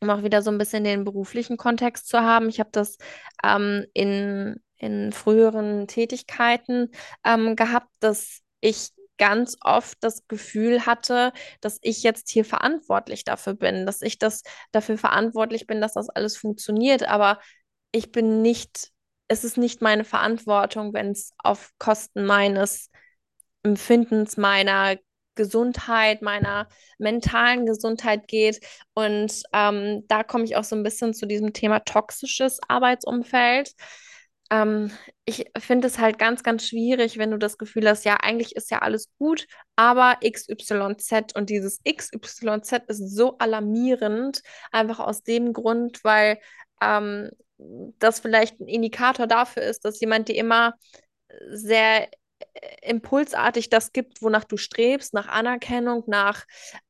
um auch wieder so ein bisschen den beruflichen Kontext zu haben, ich habe das ähm, in, in früheren Tätigkeiten ähm, gehabt, dass ich ganz oft das Gefühl hatte, dass ich jetzt hier verantwortlich dafür bin, dass ich das dafür verantwortlich bin, dass das alles funktioniert, aber ich bin nicht, es ist nicht meine Verantwortung, wenn es auf Kosten meines Empfindens, meiner Gesundheit, meiner mentalen Gesundheit geht. Und ähm, da komme ich auch so ein bisschen zu diesem Thema toxisches Arbeitsumfeld. Ähm, ich finde es halt ganz, ganz schwierig, wenn du das Gefühl hast, ja, eigentlich ist ja alles gut, aber XYZ und dieses XYZ ist so alarmierend, einfach aus dem Grund, weil ähm, das vielleicht ein Indikator dafür ist, dass jemand dir immer sehr impulsartig das gibt, wonach du strebst, nach Anerkennung, nach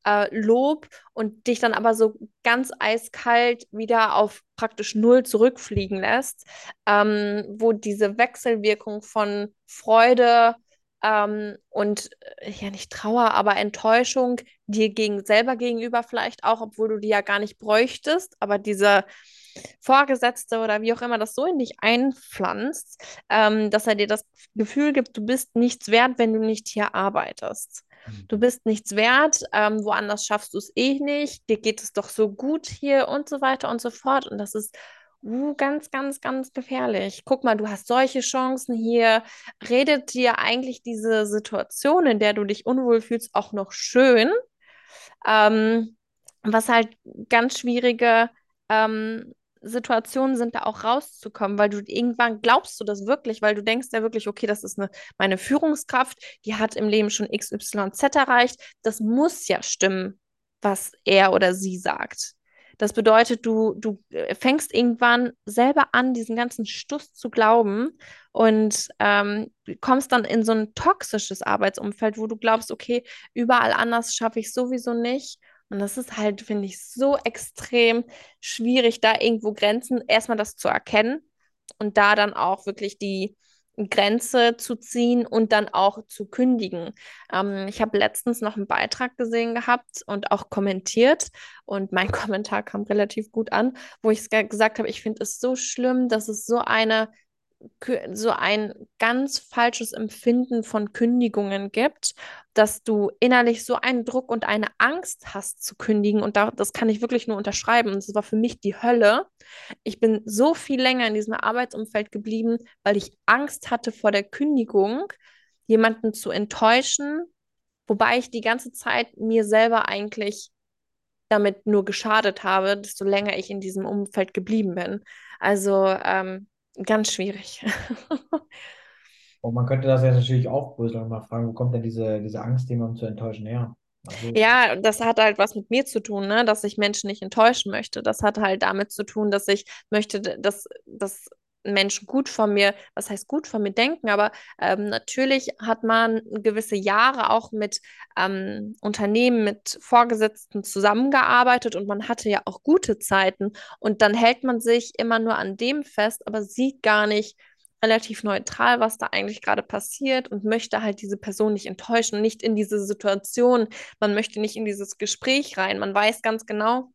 äh, Lob und dich dann aber so ganz eiskalt wieder auf praktisch null zurückfliegen lässt, ähm, wo diese Wechselwirkung von Freude ähm, und äh, ja nicht Trauer, aber Enttäuschung dir gegen selber gegenüber vielleicht auch, obwohl du die ja gar nicht bräuchtest, aber diese Vorgesetzte oder wie auch immer das so in dich einpflanzt, ähm, dass er dir das Gefühl gibt, du bist nichts wert, wenn du nicht hier arbeitest. Du bist nichts wert, ähm, woanders schaffst du es eh nicht, dir geht es doch so gut hier und so weiter und so fort. Und das ist uh, ganz, ganz, ganz gefährlich. Guck mal, du hast solche Chancen hier. Redet dir eigentlich diese Situation, in der du dich unwohl fühlst, auch noch schön? Ähm, was halt ganz schwierige ähm, Situationen sind, da auch rauszukommen, weil du irgendwann glaubst du das wirklich, weil du denkst ja wirklich, okay, das ist eine, meine Führungskraft, die hat im Leben schon XYZ erreicht. Das muss ja stimmen, was er oder sie sagt. Das bedeutet, du, du äh, fängst irgendwann selber an, diesen ganzen Stuss zu glauben und ähm, kommst dann in so ein toxisches Arbeitsumfeld, wo du glaubst, okay, überall anders schaffe ich sowieso nicht und das ist halt, finde ich, so extrem schwierig, da irgendwo Grenzen, erstmal das zu erkennen und da dann auch wirklich die Grenze zu ziehen und dann auch zu kündigen. Ähm, ich habe letztens noch einen Beitrag gesehen gehabt und auch kommentiert und mein (laughs) Kommentar kam relativ gut an, wo ich gesagt habe, ich finde es so schlimm, dass es so eine so ein ganz falsches Empfinden von Kündigungen gibt, dass du innerlich so einen Druck und eine Angst hast zu kündigen. Und da, das kann ich wirklich nur unterschreiben. Und das war für mich die Hölle. Ich bin so viel länger in diesem Arbeitsumfeld geblieben, weil ich Angst hatte vor der Kündigung, jemanden zu enttäuschen, wobei ich die ganze Zeit mir selber eigentlich damit nur geschadet habe, desto länger ich in diesem Umfeld geblieben bin. Also ähm, Ganz schwierig. Und (laughs) man könnte das jetzt natürlich aufbröseln und mal fragen, wo kommt denn diese, diese Angst, jemanden zu enttäuschen, her? Also, ja, das hat halt was mit mir zu tun, ne? dass ich Menschen nicht enttäuschen möchte. Das hat halt damit zu tun, dass ich möchte, dass, dass Menschen gut von mir, was heißt gut von mir denken, aber ähm, natürlich hat man gewisse Jahre auch mit ähm, Unternehmen, mit Vorgesetzten zusammengearbeitet und man hatte ja auch gute Zeiten und dann hält man sich immer nur an dem fest, aber sieht gar nicht relativ neutral, was da eigentlich gerade passiert und möchte halt diese Person nicht enttäuschen, nicht in diese Situation, man möchte nicht in dieses Gespräch rein, man weiß ganz genau,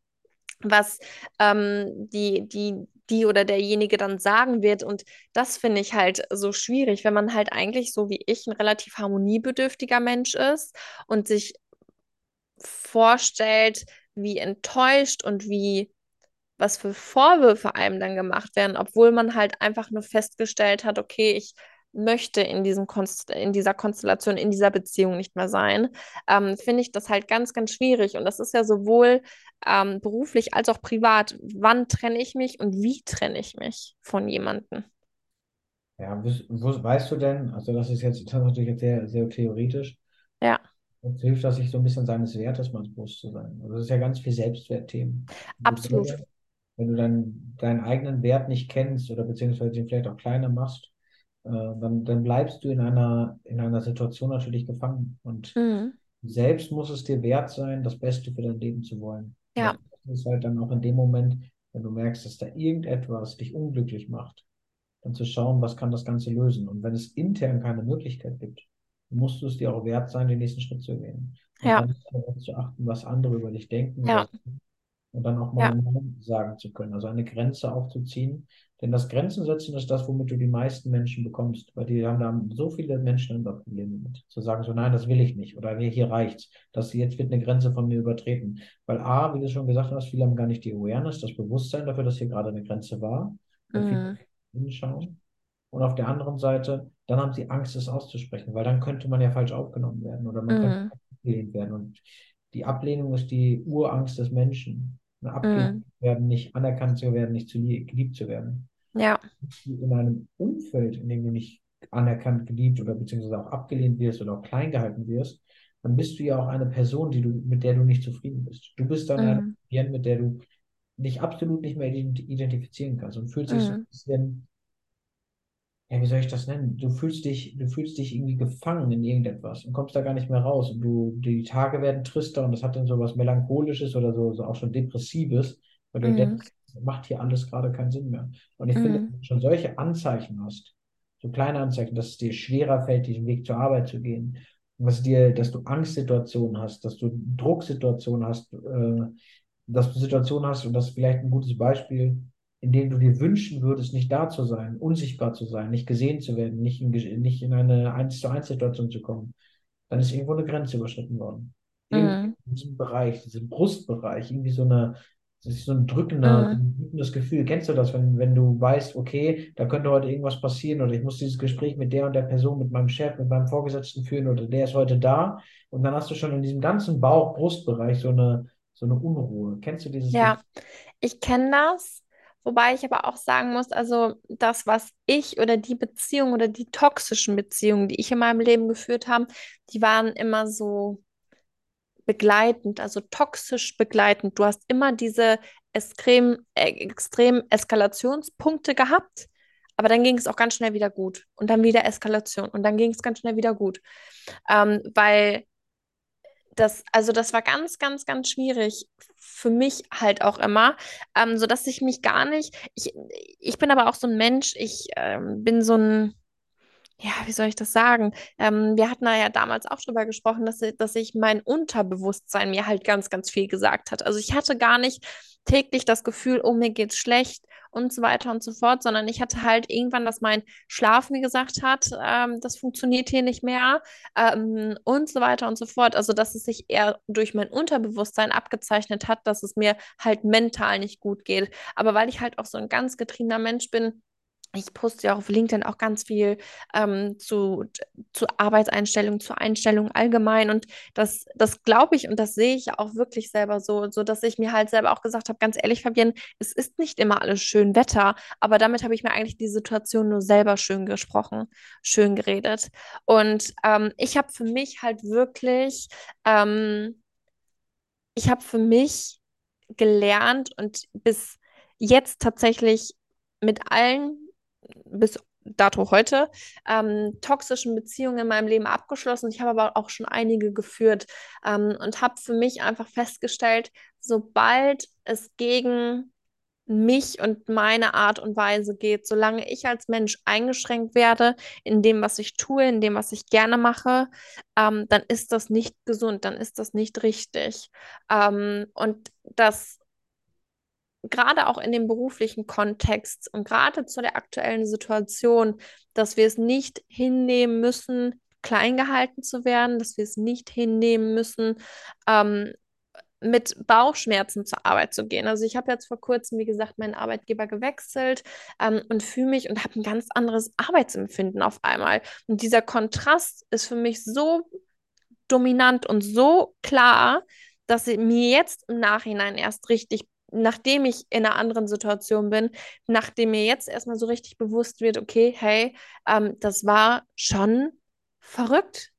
was ähm, die, die, die oder derjenige dann sagen wird. Und das finde ich halt so schwierig, wenn man halt eigentlich so wie ich ein relativ harmoniebedürftiger Mensch ist und sich vorstellt, wie enttäuscht und wie was für Vorwürfe einem dann gemacht werden, obwohl man halt einfach nur festgestellt hat, okay, ich möchte in, diesem Konst in dieser Konstellation, in dieser Beziehung nicht mehr sein, ähm, finde ich das halt ganz, ganz schwierig. Und das ist ja sowohl ähm, beruflich als auch privat. Wann trenne ich mich und wie trenne ich mich von jemandem? Ja, wo, weißt du denn, also das ist jetzt, das ist natürlich jetzt sehr, sehr theoretisch, Ja, Uns hilft das, sich so ein bisschen seines Wertes mal bewusst zu sein. Also das ist ja ganz viel Selbstwertthemen. Absolut. wenn du dann deinen eigenen Wert nicht kennst oder beziehungsweise den vielleicht auch kleiner machst, dann, dann bleibst du in einer, in einer Situation natürlich gefangen. Und Mhm. selbst muss es dir wert sein, das Beste für dein Leben zu wollen. Das Ja, Beste ist halt dann auch in dem Moment, wenn du merkst, dass da irgendetwas dich unglücklich macht, dann zu schauen, was kann das Ganze lösen. Und wenn es intern keine Möglichkeit gibt, musst du es dir auch wert sein, den nächsten Schritt zu gehen. Und ja, dann darauf zu achten, was andere über dich denken ja, und dann auch mal ja. Nein sagen zu können, also eine Grenze aufzuziehen. Denn das Grenzen setzen ist das, womit du die meisten Menschen bekommst, weil die haben da so viele Menschen immer Probleme mit. Zu sagen so, nein, das will ich nicht oder nee, hier reicht's. Das jetzt wird eine Grenze von mir übertreten. Weil A, wie du schon gesagt hast, viele haben gar nicht die Awareness, das Bewusstsein dafür, dass hier gerade eine Grenze war. Mhm. hinschauen. Und auf der anderen Seite, dann haben sie Angst, es auszusprechen, weil dann könnte man ja falsch aufgenommen werden oder man könnte Mhm. abgelehnt werden. Und die Ablehnung ist die Urangst des Menschen. Eine abgelehnt Mhm. zu werden, nicht anerkannt zu werden, nicht zu lie- geliebt zu werden. Ja, In einem Umfeld, in dem du nicht anerkannt, geliebt oder beziehungsweise auch abgelehnt wirst oder auch klein gehalten wirst, dann bist du ja auch eine Person, die du, mit der du nicht zufrieden bist. Du bist dann eine Mhm. Person, mit der du dich absolut nicht mehr ident- identifizieren kannst und fühlst dich so ein Mhm. bisschen ja, wie soll ich das nennen? Du fühlst dich, du fühlst dich irgendwie gefangen in irgendetwas und kommst da gar nicht mehr raus. Und du, die Tage werden trister und das hat dann so was Melancholisches oder so, so auch schon Depressives, weil du Mhm. denkst, das macht hier alles gerade keinen Sinn mehr. Und ich finde, Mhm. wenn du schon solche Anzeichen hast, so kleine Anzeichen, dass es dir schwerer fällt, diesen Weg zur Arbeit zu gehen, dass dir, dass du Angstsituationen hast, dass du Drucksituationen hast, äh, dass du Situationen hast, und das ist vielleicht ein gutes Beispiel, in denen du dir wünschen würdest, nicht da zu sein, unsichtbar zu sein, nicht gesehen zu werden, nicht in, nicht in eine eins zu eins Situation zu kommen, dann ist irgendwo eine Grenze überschritten worden. Mhm. in diesem Bereich, diesem Brustbereich, irgendwie so eine, das ist so ein drückender, Mhm. drückendes Gefühl. Kennst du das, wenn, wenn du weißt, okay, da könnte heute irgendwas passieren oder ich muss dieses Gespräch mit der und der Person, mit meinem Chef, mit meinem Vorgesetzten führen oder der ist heute da und dann hast du schon in diesem ganzen Bauch-Brustbereich so eine, so eine Unruhe. Kennst du dieses Gefühl? Ja, ich kenne das, wobei ich aber auch sagen muss, also das, was ich oder die Beziehung oder die toxischen Beziehungen, die ich in meinem Leben geführt habe, die waren immer so begleitend, also toxisch begleitend. Du hast immer diese extrem, äh, extrem Eskalationspunkte gehabt, aber dann ging es auch ganz schnell wieder gut und dann wieder Eskalation und dann ging es ganz schnell wieder gut, ähm, weil das, also das war ganz, ganz, ganz schwierig für mich halt auch immer, ähm, sodass ich mich gar nicht, ich, ich bin aber auch so ein Mensch, ich ähm, bin so ein, ja, wie soll ich das sagen? Ähm, wir hatten ja damals auch drüber gesprochen, dass, dass ich mein Unterbewusstsein mir halt ganz, ganz viel gesagt hat. Also ich hatte gar nicht täglich das Gefühl, oh, mir geht's schlecht und so weiter und so fort, sondern ich hatte halt irgendwann, dass mein Schlaf mir gesagt hat, ähm, das funktioniert hier nicht mehr ähm, und so weiter und so fort. Also dass es sich eher durch mein Unterbewusstsein abgezeichnet hat, dass es mir halt mental nicht gut geht. Aber weil ich halt auch so ein ganz getriebener Mensch bin, ich poste ja auf LinkedIn auch ganz viel ähm, zu, zu Arbeitseinstellungen, zu Einstellungen allgemein. Und das, das glaube ich und das sehe ich auch wirklich selber so, so dass ich mir halt selber auch gesagt habe, ganz ehrlich, Fabienne, es ist nicht immer alles schön Wetter, aber damit habe ich mir eigentlich die Situation nur selber schön gesprochen, schön geredet. Und ähm, ich habe für mich halt wirklich, ähm, ich habe für mich gelernt und bis jetzt tatsächlich mit allen, bis dato heute, ähm, toxischen Beziehungen in meinem Leben abgeschlossen. Ich habe aber auch schon einige geführt ähm, und habe für mich einfach festgestellt, sobald es gegen mich und meine Art und Weise geht, solange ich als Mensch eingeschränkt werde in dem, was ich tue, in dem, was ich gerne mache, ähm, dann ist das nicht gesund, dann ist das nicht richtig. Ähm, und das gerade auch in dem beruflichen Kontext und gerade zu der aktuellen Situation, dass wir es nicht hinnehmen müssen, klein gehalten zu werden, dass wir es nicht hinnehmen müssen, ähm, mit Bauchschmerzen zur Arbeit zu gehen. Also ich habe jetzt vor kurzem, wie gesagt, meinen Arbeitgeber gewechselt ähm, und fühle mich und habe ein ganz anderes Arbeitsempfinden auf einmal. Und dieser Kontrast ist für mich so dominant und so klar, dass mir jetzt im Nachhinein erst richtig, nachdem ich in einer anderen Situation bin, nachdem mir jetzt erstmal so richtig bewusst wird, okay, hey, ähm, das war schon verrückt.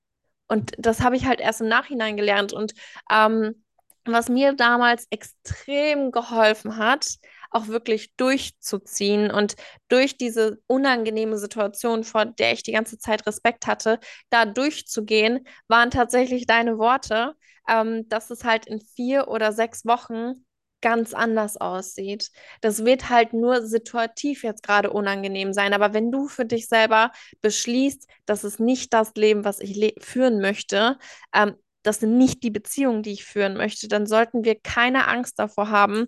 Und das habe ich halt erst im Nachhinein gelernt. Und ähm, was mir damals extrem geholfen hat, auch wirklich durchzuziehen und durch diese unangenehme Situation, vor der ich die ganze Zeit Respekt hatte, da durchzugehen, waren tatsächlich deine Worte, ähm, dass es halt in vier oder sechs Wochen ganz anders aussieht. Das wird halt nur situativ jetzt gerade unangenehm sein. Aber wenn du für dich selber beschließt, das ist nicht das Leben, was ich führen möchte, ähm, das sind nicht die Beziehungen, die ich führen möchte, dann sollten wir keine Angst davor haben,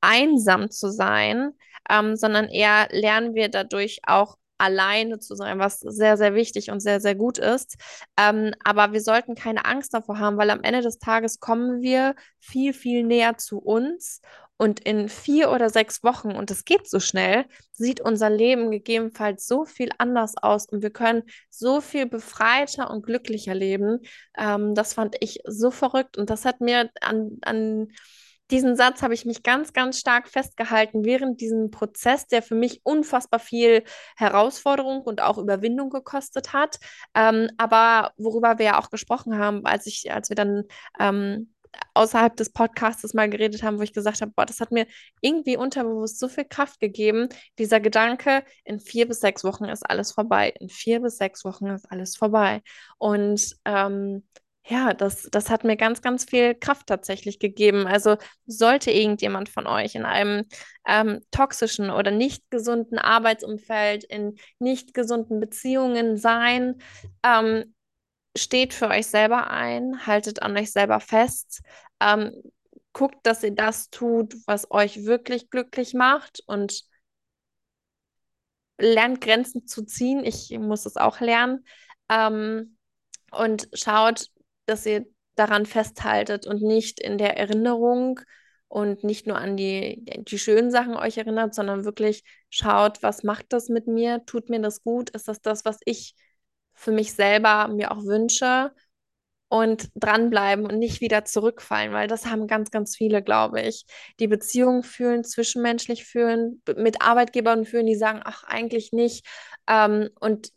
einsam zu sein, ähm, sondern eher lernen wir dadurch auch alleine zu sein, was sehr, sehr wichtig und sehr, sehr gut ist. Ähm, aber wir sollten keine Angst davor haben, weil am Ende des Tages kommen wir viel, viel näher zu uns. Und in vier oder sechs Wochen, und das geht so schnell, sieht unser Leben gegebenenfalls so viel anders aus und wir können so viel befreiter und glücklicher leben. Ähm, das fand ich so verrückt und das hat mir an, an diesen Satz habe ich mich ganz, ganz stark festgehalten während diesem Prozess, der für mich unfassbar viel Herausforderung und auch Überwindung gekostet hat. Ähm, aber worüber wir ja auch gesprochen haben, als ich, als wir dann ähm, außerhalb des Podcasts mal geredet haben, wo ich gesagt habe, boah, das hat mir irgendwie unterbewusst so viel Kraft gegeben. Dieser Gedanke, in vier bis sechs Wochen ist alles vorbei. In vier bis sechs Wochen ist alles vorbei. Und ähm, ja, das, das hat mir ganz, ganz viel Kraft tatsächlich gegeben. Also sollte irgendjemand von euch in einem ähm, toxischen oder nicht gesunden Arbeitsumfeld, in nicht gesunden Beziehungen sein, ähm, steht für euch selber ein, haltet an euch selber fest, ähm, guckt, dass ihr das tut, was euch wirklich glücklich macht und lernt Grenzen zu ziehen. Ich muss es auch lernen. Ähm, und schaut, dass ihr daran festhaltet und nicht in der Erinnerung und nicht nur an die, die schönen Sachen euch erinnert, sondern wirklich schaut, was macht das mit mir? Tut mir das gut? Ist das das, was ich für mich selber mir auch wünsche? Und dranbleiben und nicht wieder zurückfallen, weil das haben ganz, ganz viele, glaube ich. Die Beziehungen fühlen, zwischenmenschlich fühlen, mit Arbeitgebern fühlen, die sagen, ach, eigentlich nicht. Ähm, und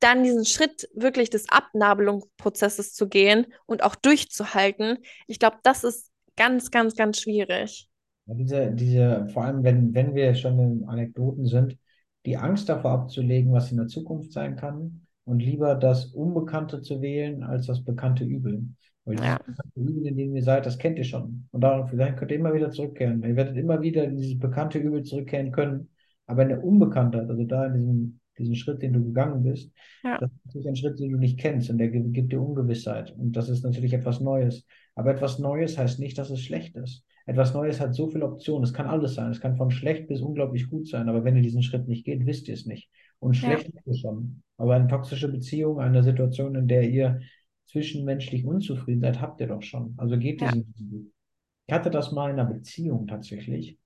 dann diesen Schritt wirklich des Abnabelungsprozesses zu gehen und auch durchzuhalten, ich glaube, das ist ganz, ganz, ganz schwierig. Ja, diese, diese, vor allem, wenn, wenn wir schon in Anekdoten sind, die Angst davor abzulegen, was in der Zukunft sein kann und lieber das Unbekannte zu wählen als das bekannte Übel. Weil Ja, bekannte Übel, in dem ihr seid, das kennt ihr schon. Und darauf könnt ihr immer wieder zurückkehren. Ihr werdet immer wieder in dieses bekannte Übel zurückkehren können. Aber in der Unbekanntheit, also da in diesem diesen Schritt, den du gegangen bist, ja, das ist natürlich ein Schritt, den du nicht kennst und der gibt dir Ungewissheit. Und das ist natürlich etwas Neues. Aber etwas Neues heißt nicht, dass es schlecht ist. Etwas Neues hat so viele Optionen. Es kann alles sein. Es kann von schlecht bis unglaublich gut sein. Aber wenn ihr diesen Schritt nicht geht, wisst ihr es nicht. Und ja, schlecht ist es schon. Aber eine toxische Beziehung, eine Situation, in der ihr zwischenmenschlich unzufrieden seid, habt ihr doch schon. Also geht ja. diesen Weg. Ich hatte das mal in einer Beziehung tatsächlich.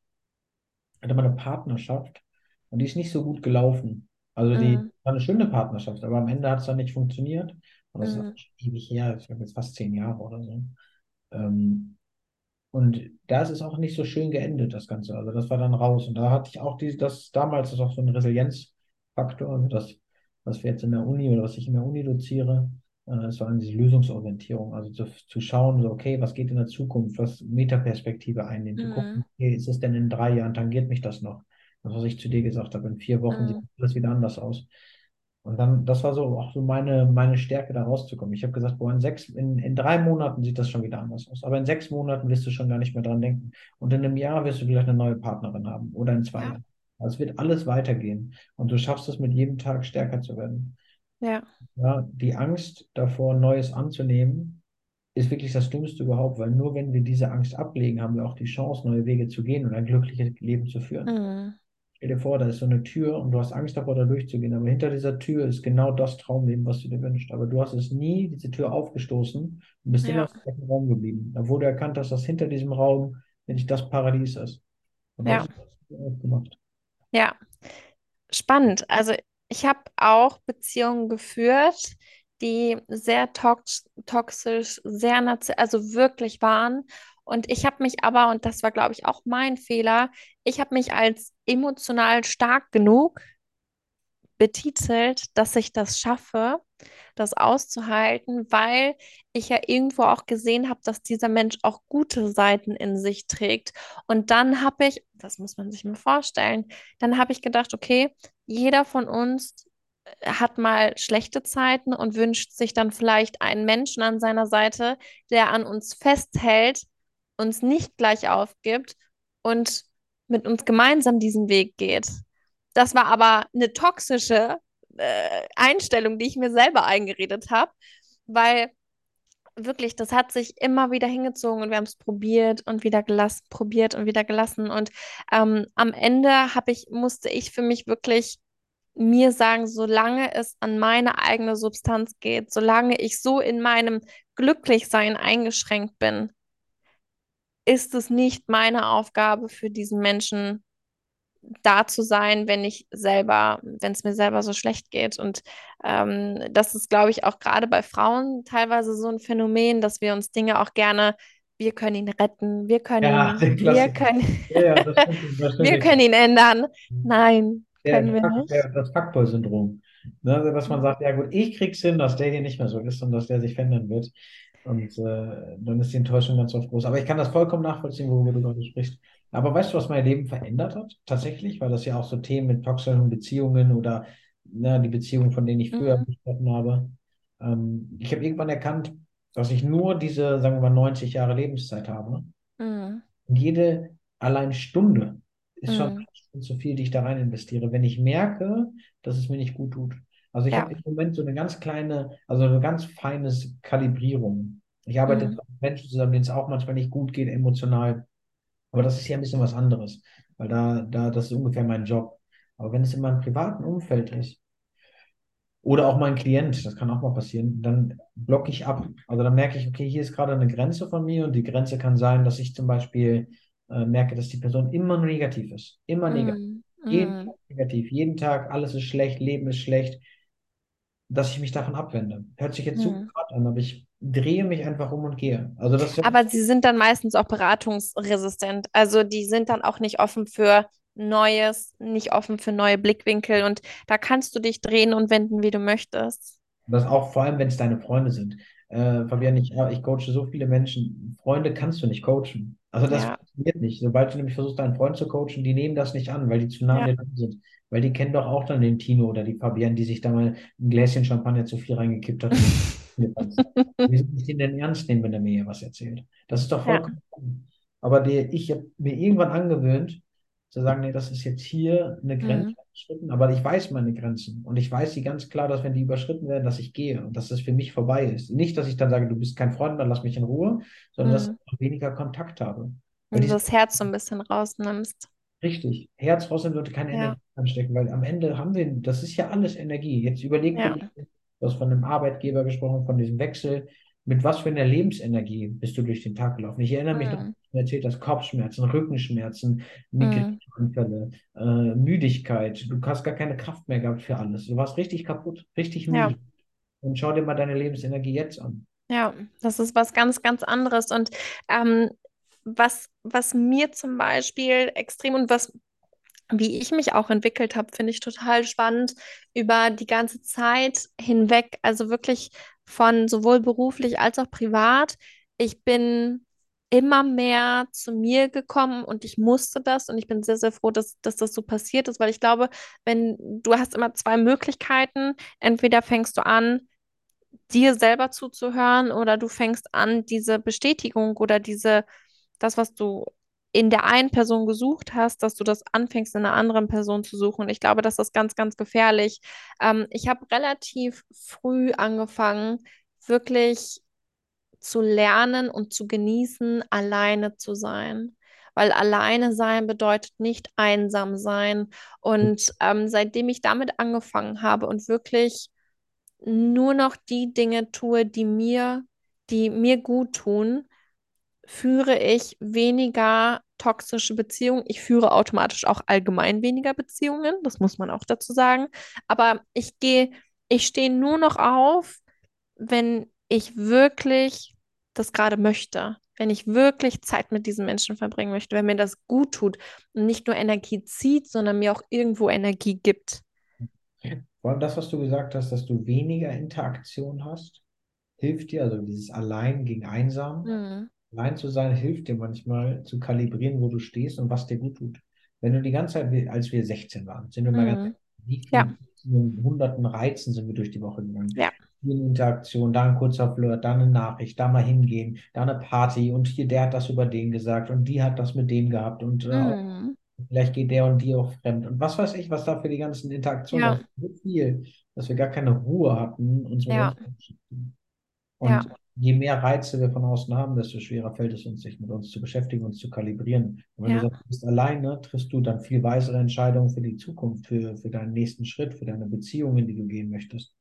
Ich hatte mal eine Partnerschaft und die ist nicht so gut gelaufen. Also die Mm, war eine schöne Partnerschaft, aber am Ende hat es dann nicht funktioniert. Und das ist mm, schon ewig her, ich glaube jetzt fast zehn Jahre oder so. Ähm, und da ist es auch nicht so schön geendet, das Ganze. Also das war dann raus. Und da hatte ich auch die, das damals ist auch so ein Resilienzfaktor, also das, was wir jetzt in der Uni oder was ich in der Uni doziere, äh, das war diese Lösungsorientierung. Also zu, zu schauen, so, okay, was geht in der Zukunft, was Metaperspektive einnehmen, zu mm, gucken, okay, ist es denn in drei Jahren, tangiert mich das noch? Das, was ich zu dir gesagt habe, in vier Wochen sieht mm, alles wieder anders aus. Und dann, das war so auch so meine, meine Stärke, da rauszukommen. Ich habe gesagt, boah, in sechs, in, in drei Monaten sieht das schon wieder anders aus. Aber in sechs Monaten wirst du schon gar nicht mehr dran denken. Und in einem Jahr wirst du vielleicht eine neue Partnerin haben oder in zwei ja, Jahren. Also es wird alles weitergehen. Und du schaffst es mit jedem Tag stärker zu werden. ja, Ja, die Angst davor, Neues anzunehmen, ist wirklich das Dümmste überhaupt, weil nur wenn wir diese Angst ablegen, haben wir auch die Chance, neue Wege zu gehen und ein glückliches Leben zu führen. mm, Stell dir vor, da ist so eine Tür und du hast Angst davor, da durchzugehen. Aber hinter dieser Tür ist genau das Traumleben, was du dir wünschst. Aber du hast es nie, diese Tür aufgestoßen und bist immer Ja, im gleichen Raum geblieben. Da wurde erkannt, dass das hinter diesem Raum nicht das Paradies ist. Und ja, hast du gemacht. ja. Spannend. Also ich habe auch Beziehungen geführt, die sehr tox toxisch, sehr, narzis- also wirklich waren. Und ich habe mich aber, und das war, glaube ich, auch mein Fehler, ich habe mich als emotional stark genug betitelt, dass ich das schaffe, das auszuhalten, weil ich ja irgendwo auch gesehen habe, dass dieser Mensch auch gute Seiten in sich trägt. Und dann habe ich, das muss man sich mal vorstellen, dann habe ich gedacht, okay, jeder von uns äh, hat mal schlechte Zeiten und wünscht sich dann vielleicht einen Menschen an seiner Seite, der an uns festhält, uns nicht gleich aufgibt und mit uns gemeinsam diesen Weg geht. Das war aber eine toxische äh, Einstellung, die ich mir selber eingeredet habe, weil wirklich, das hat sich immer wieder hingezogen und wir haben es probiert und wieder gelassen, probiert und wieder gelassen. Und ähm, am Ende habe ich, musste ich für mich wirklich mir sagen, solange es an meine eigene Substanz geht, solange ich so in meinem Glücklichsein eingeschränkt bin, ist es nicht meine Aufgabe für diesen Menschen da zu sein, wenn ich selber, wenn es mir selber so schlecht geht. Und ähm, das ist, glaube ich, auch gerade bei Frauen teilweise so ein Phänomen, dass wir uns Dinge auch gerne, wir können ihn retten, wir können Ja, (laughs) ihn, wir können, Ja, ja, das stimmt, das (laughs) wir stimmt. können ihn ändern. Nein, Der, können wir nicht. der, das Fuckboy-Syndrom. Ne, dass man sagt, ja gut, ich krieg's hin, dass der hier nicht mehr so ist und dass der sich verändern wird. Und äh, dann ist die Enttäuschung ganz oft groß. Aber ich kann das vollkommen nachvollziehen, worüber du gerade sprichst. Aber weißt du, was mein Leben verändert hat? Tatsächlich, weil das ja auch so Themen mit toxischen Beziehungen oder ne, die Beziehungen, von denen ich früher Mhm. gesprochen habe. Ähm, ich habe irgendwann erkannt, dass ich nur diese, sagen wir mal, 90 Jahre Lebenszeit habe. Mhm. Und jede allein Stunde ist schon Mhm. zu viel, die ich da rein investiere, wenn ich merke, dass es mir nicht gut tut. Also ich Ja. habe im Moment so eine ganz kleine, also eine ganz feine Kalibrierung. Ich arbeite Mhm. mit Menschen zusammen, denen es auch manchmal nicht gut geht, emotional. Aber das ist ja ein bisschen was anderes, weil da, da, das ist ungefähr mein Job. Aber wenn es in meinem privaten Umfeld ist, oder auch mein Klient, das kann auch mal passieren, dann blocke ich ab. Also dann merke ich, okay, hier ist gerade eine Grenze von mir und die Grenze kann sein, dass ich zum Beispiel äh, merke, dass die Person immer negativ ist. Immer negativ. Mhm. Jeden Mhm. Tag negativ. Jeden Tag, alles ist schlecht, Leben ist schlecht, dass ich mich davon abwende. Hört sich jetzt Mhm. hart an, aber ich drehe mich einfach um und gehe. Also das Aber sie sind dann meistens auch beratungsresistent. Also die sind dann auch nicht offen für Neues, nicht offen für neue Blickwinkel. Und da kannst du dich drehen und wenden, wie du möchtest. Das auch vor allem, wenn es deine Freunde sind. Äh, Fabian, ich, ich coache so viele Menschen. Freunde kannst du nicht coachen. Also das Ja, funktioniert nicht. Sobald du nämlich versuchst, deinen Freund zu coachen, die nehmen das nicht an, weil die zu nah an ja. sind. Weil die kennen doch auch dann den Tino oder die Fabian, die sich da mal ein Gläschen Champagner zu viel reingekippt hat. (laughs) Wie soll ich den denn ernst nehmen, wenn er mir hier was erzählt? Das ist doch Ja. vollkommen. Aber die, ich habe mir irgendwann angewöhnt, zu sagen, nee, das ist jetzt hier eine Grenze Mhm. überschritten, aber ich weiß meine Grenzen und ich weiß die ganz klar, dass wenn die überschritten werden, dass ich gehe und dass das für mich vorbei ist. Nicht, dass ich dann sage, du bist kein Freund, dann lass mich in Ruhe, sondern dass Mhm. ich weniger Kontakt habe. Wenn du das Herz so ein bisschen rausnimmst. Richtig. Herz rausnehmen sollte keine Ja, Energie anstecken, weil am Ende haben wir, das ist ja alles Energie. Jetzt überleg ja. dir, du hast von einem Arbeitgeber gesprochen, von diesem Wechsel. Mit was für einer Lebensenergie bist du durch den Tag gelaufen? Ich erinnere mich noch, Mhm. du erzählt hast, Kopfschmerzen, Rückenschmerzen, Mhm. Migräneanfälle, äh, Müdigkeit. Du hast gar keine Kraft mehr gehabt für alles. Du warst richtig kaputt, richtig Ja. müde. Und schau dir mal deine Lebensenergie jetzt an. Ja, das ist was ganz, ganz anderes. Und ähm, was, was mir zum Beispiel extrem und was, wie ich mich auch entwickelt habe, finde ich total spannend über die ganze Zeit hinweg, also wirklich von sowohl beruflich als auch privat. Ich bin immer mehr zu mir gekommen und ich musste das und ich bin sehr, sehr froh, dass, dass das so passiert ist, weil ich glaube, wenn du hast immer zwei Möglichkeiten, entweder fängst du an, dir selber zuzuhören oder du fängst an, diese Bestätigung oder diese, das, was du in der einen Person gesucht hast, dass du das anfängst, in einer anderen Person zu suchen. Ich glaube, das ist ganz, ganz gefährlich. Ähm, ich habe relativ früh angefangen, wirklich zu lernen und zu genießen, alleine zu sein. weil alleine sein bedeutet nicht einsam sein. Und ähm, seitdem ich damit angefangen habe und wirklich nur noch die Dinge tue, die mir, die mir gut tun, führe ich weniger toxische Beziehungen. Ich führe automatisch auch allgemein weniger Beziehungen, das muss man auch dazu sagen. Aber ich gehe, ich stehe nur noch auf, wenn ich wirklich das gerade möchte. Wenn ich wirklich Zeit mit diesen Menschen verbringen möchte, wenn mir das gut tut und nicht nur Energie zieht, sondern mir auch irgendwo Energie gibt. Vor allem das, was du gesagt hast, dass du weniger Interaktion hast, hilft dir, also dieses Allein gegen Einsam. Mhm. Allein zu sein hilft dir manchmal zu kalibrieren, wo du stehst und was dir gut tut. Wenn du die ganze Zeit, als wir 16 waren, sind wir mal ganz, Mhm. wie Ja, vielen hunderten Reizen sind wir durch die Woche gegangen. ja, Hier eine Interaktion, da ein kurzer Flirt, da eine Nachricht, da mal hingehen, da eine Party und hier der hat das über den gesagt und die hat das mit dem gehabt und äh, Mhm. vielleicht geht der und die auch fremd und was weiß ich, was da für die ganzen Interaktionen, Ja, so viel, dass wir gar keine Ruhe hatten, uns ja, beschäftigen. ja, Und je mehr Reize wir von außen haben, desto schwerer fällt es uns, sich mit uns zu beschäftigen, uns zu kalibrieren. Und wenn du ja, sagst, du bist alleine, triffst du dann viel weisere Entscheidungen für die Zukunft, für, für deinen nächsten Schritt, für deine Beziehungen, in die du gehen möchtest.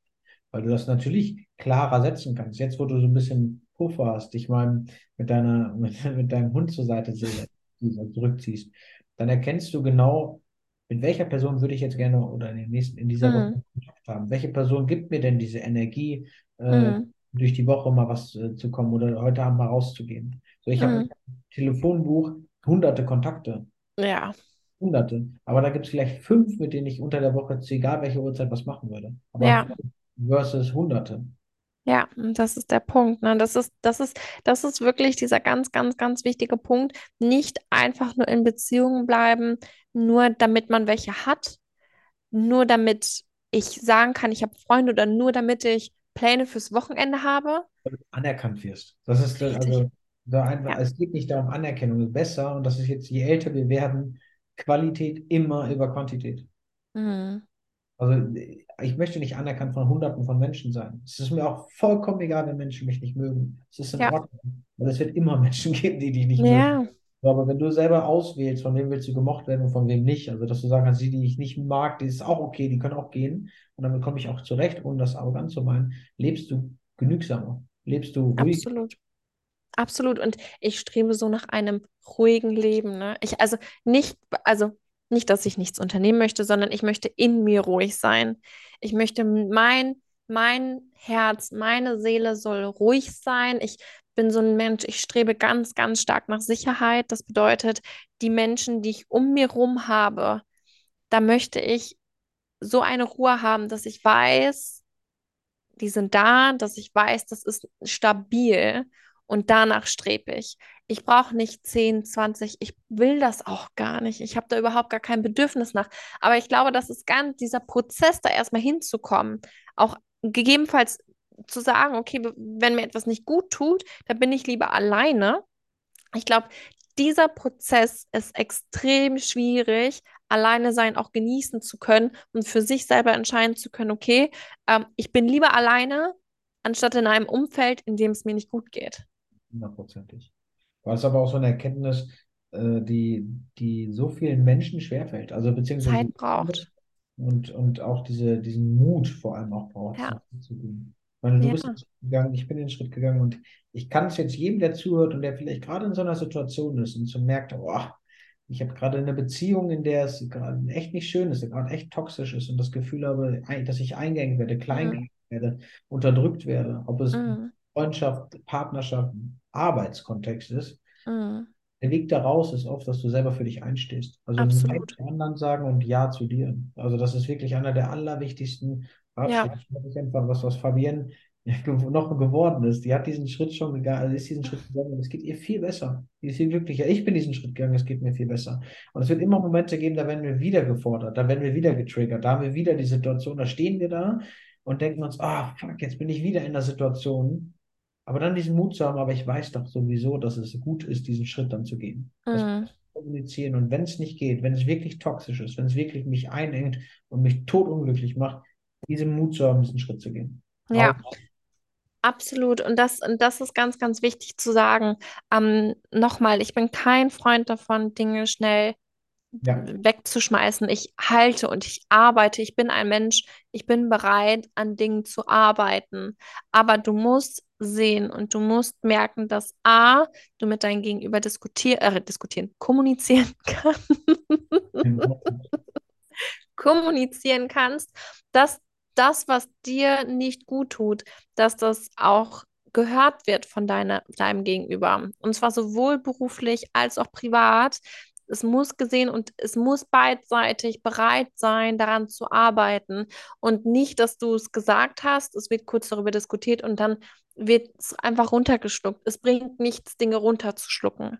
Weil du das natürlich klarer setzen kannst. Jetzt, wo du so ein bisschen Puffer hast, dich mal mit deiner, (laughs) mit, mit deinem Hund zur Seite zurückziehst, dann erkennst du genau, mit welcher Person würde ich jetzt gerne oder in, den nächsten, in dieser Woche Mhm. Kontakt haben. Welche Person gibt mir denn diese Energie, äh, Mhm. Durch die Woche mal was äh, zu kommen oder heute Abend mal rauszugehen. So, ich habe Mhm. im Telefonbuch hunderte Kontakte, ja, hunderte, aber da gibt es vielleicht fünf, mit denen ich unter der Woche egal welcher Uhrzeit was machen würde. Aber ja. versus hunderte. Ja, das ist der Punkt, ne? Das ist, das ist, das ist wirklich dieser ganz, ganz, ganz wichtige Punkt. Nicht einfach nur in Beziehungen bleiben, nur damit man welche hat, nur damit ich sagen kann, ich habe Freunde oder nur damit ich Pläne fürs Wochenende habe. anerkannt wirst. Das ist Richtig. also da einfach, Ja. es geht nicht darum, Anerkennung ist besser und das ist jetzt, je älter wir werden, Qualität immer über Quantität. Mhm. Also ich möchte nicht anerkannt von Hunderten von Menschen sein. Es ist mir auch vollkommen egal, wenn Menschen mich nicht mögen. Es ist in Ja. Ordnung, weil es wird immer (laughs) Menschen geben, die dich nicht mögen. Ja, Aber wenn du selber auswählst, von wem willst du gemocht werden und von wem nicht, also dass du sagen kannst, die, die ich nicht mag, die ist auch okay, die können auch gehen und damit komme ich auch zurecht, ohne das arrogant zu meinen, lebst du genügsamer, lebst du ruhig. absolut. Absolut. Und ich strebe so nach einem ruhigen Leben, ne? Ich, also nicht, also nicht, dass ich nichts unternehmen möchte, sondern ich möchte in mir ruhig sein. Ich möchte mein, mein Herz, meine Seele soll ruhig sein. Ich bin so ein Mensch, ich strebe ganz, ganz stark nach Sicherheit. Das bedeutet, die Menschen, die ich um mir rum habe, da möchte ich so eine Ruhe haben, dass ich weiß, die sind da, dass ich weiß, das ist stabil und danach strebe ich. Ich brauche nicht 10, 20, ich will das auch gar nicht. Ich habe da überhaupt gar kein Bedürfnis nach. Aber ich glaube, das ist ganz dieser Prozess, da erstmal hinzukommen, auch gegebenenfalls zu sagen, okay, wenn mir etwas nicht gut tut, dann bin ich lieber alleine. Ich glaube, dieser Prozess ist extrem schwierig, alleine sein auch genießen zu können und für sich selber entscheiden zu können, okay, ähm, ich bin lieber alleine, anstatt in einem Umfeld, in dem es mir nicht gut geht. Hundertprozentig. Das ist aber auch so eine Erkenntnis, äh, die, die so vielen Menschen schwerfällt. Also beziehungsweise Zeit braucht. und, und auch diese, diesen Mut vor allem auch braucht, Ja. viel zu meine, du Ja. bist den Schritt gegangen, ich bin den Schritt gegangen und ich kann es jetzt jedem, der zuhört und der vielleicht gerade in so einer Situation ist und so merkt, oh, ich habe gerade eine Beziehung, in der es gerade echt nicht schön ist, gerade echt toxisch ist und das Gefühl habe, dass ich eingeengt werde, klein werde, unterdrückt werde, ob es Mm, Freundschaft, Partnerschaft, Arbeitskontext ist. mm, Der Weg da raus ist oft, dass du selber für dich einstehst. Also Nein absolut. zu anderen sagen und Ja zu dir. Also das ist wirklich einer der allerwichtigsten Ist einfach was, was Fabienne (laughs) noch geworden ist. Die hat diesen Schritt schon gegangen, also ist diesen Schritt gegangen und es geht ihr viel besser. Die ist viel glücklicher. Ich bin diesen Schritt gegangen, es geht mir viel besser. Und es wird immer Momente geben, da werden wir wieder gefordert, da werden wir wieder getriggert, da haben wir wieder die Situation, da stehen wir da und denken uns, ah, fuck, jetzt bin ich wieder in der Situation. Aber dann diesen Mut zu haben, aber ich weiß doch sowieso, dass es gut ist, diesen Schritt dann zu gehen. Mm, kommunizieren. Und wenn es nicht geht, wenn es wirklich toxisch ist, wenn es wirklich mich einengt und mich totunglücklich macht, diesen Mut zu haben, diesen Schritt zu gehen. ja. Auch Absolut. Und das, und das ist ganz, ganz wichtig zu sagen. Ähm, nochmal, ich bin kein Freund davon, Dinge schnell Ja, wegzuschmeißen. Ich halte und ich arbeite. Ich bin ein Mensch. Ich bin bereit, an Dingen zu arbeiten. Aber du musst sehen und du musst merken, dass A, du mit deinem Gegenüber diskutieren, äh, diskutieren, kommunizieren (laughs) kannst. genau. kommunizieren kannst, dass das, was dir nicht gut tut, dass das auch gehört wird von deiner, deinem Gegenüber. Und zwar sowohl beruflich als auch privat. Es muss gesehen und es muss beidseitig bereit sein, daran zu arbeiten. Und nicht, dass du es gesagt hast, es wird kurz darüber diskutiert und dann wird es einfach runtergeschluckt. Es bringt nichts, Dinge runterzuschlucken.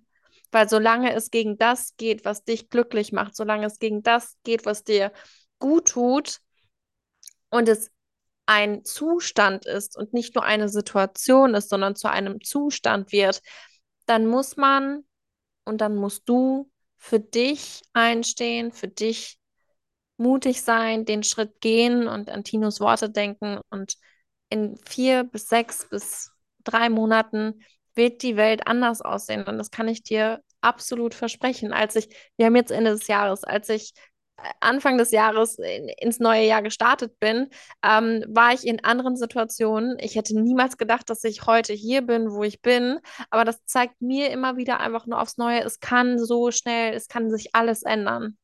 Weil solange es gegen das geht, was dich glücklich macht, solange es gegen das geht, was dir gut tut und es ein Zustand ist und nicht nur eine Situation ist, sondern zu einem Zustand wird, dann muss man und dann musst du für dich einstehen, für dich mutig sein, den Schritt gehen und an Tinos Worte denken und in vier bis sechs bis drei Monaten wird die Welt anders aussehen. Und das kann ich dir absolut versprechen. Als ich, wir haben jetzt Ende des Jahres, als ich Anfang des Jahres in, ins neue Jahr gestartet bin, ähm, war ich in anderen Situationen. Ich hätte niemals gedacht, dass ich heute hier bin, wo ich bin. Aber das zeigt mir immer wieder einfach nur aufs Neue, es kann so schnell, es kann sich alles ändern.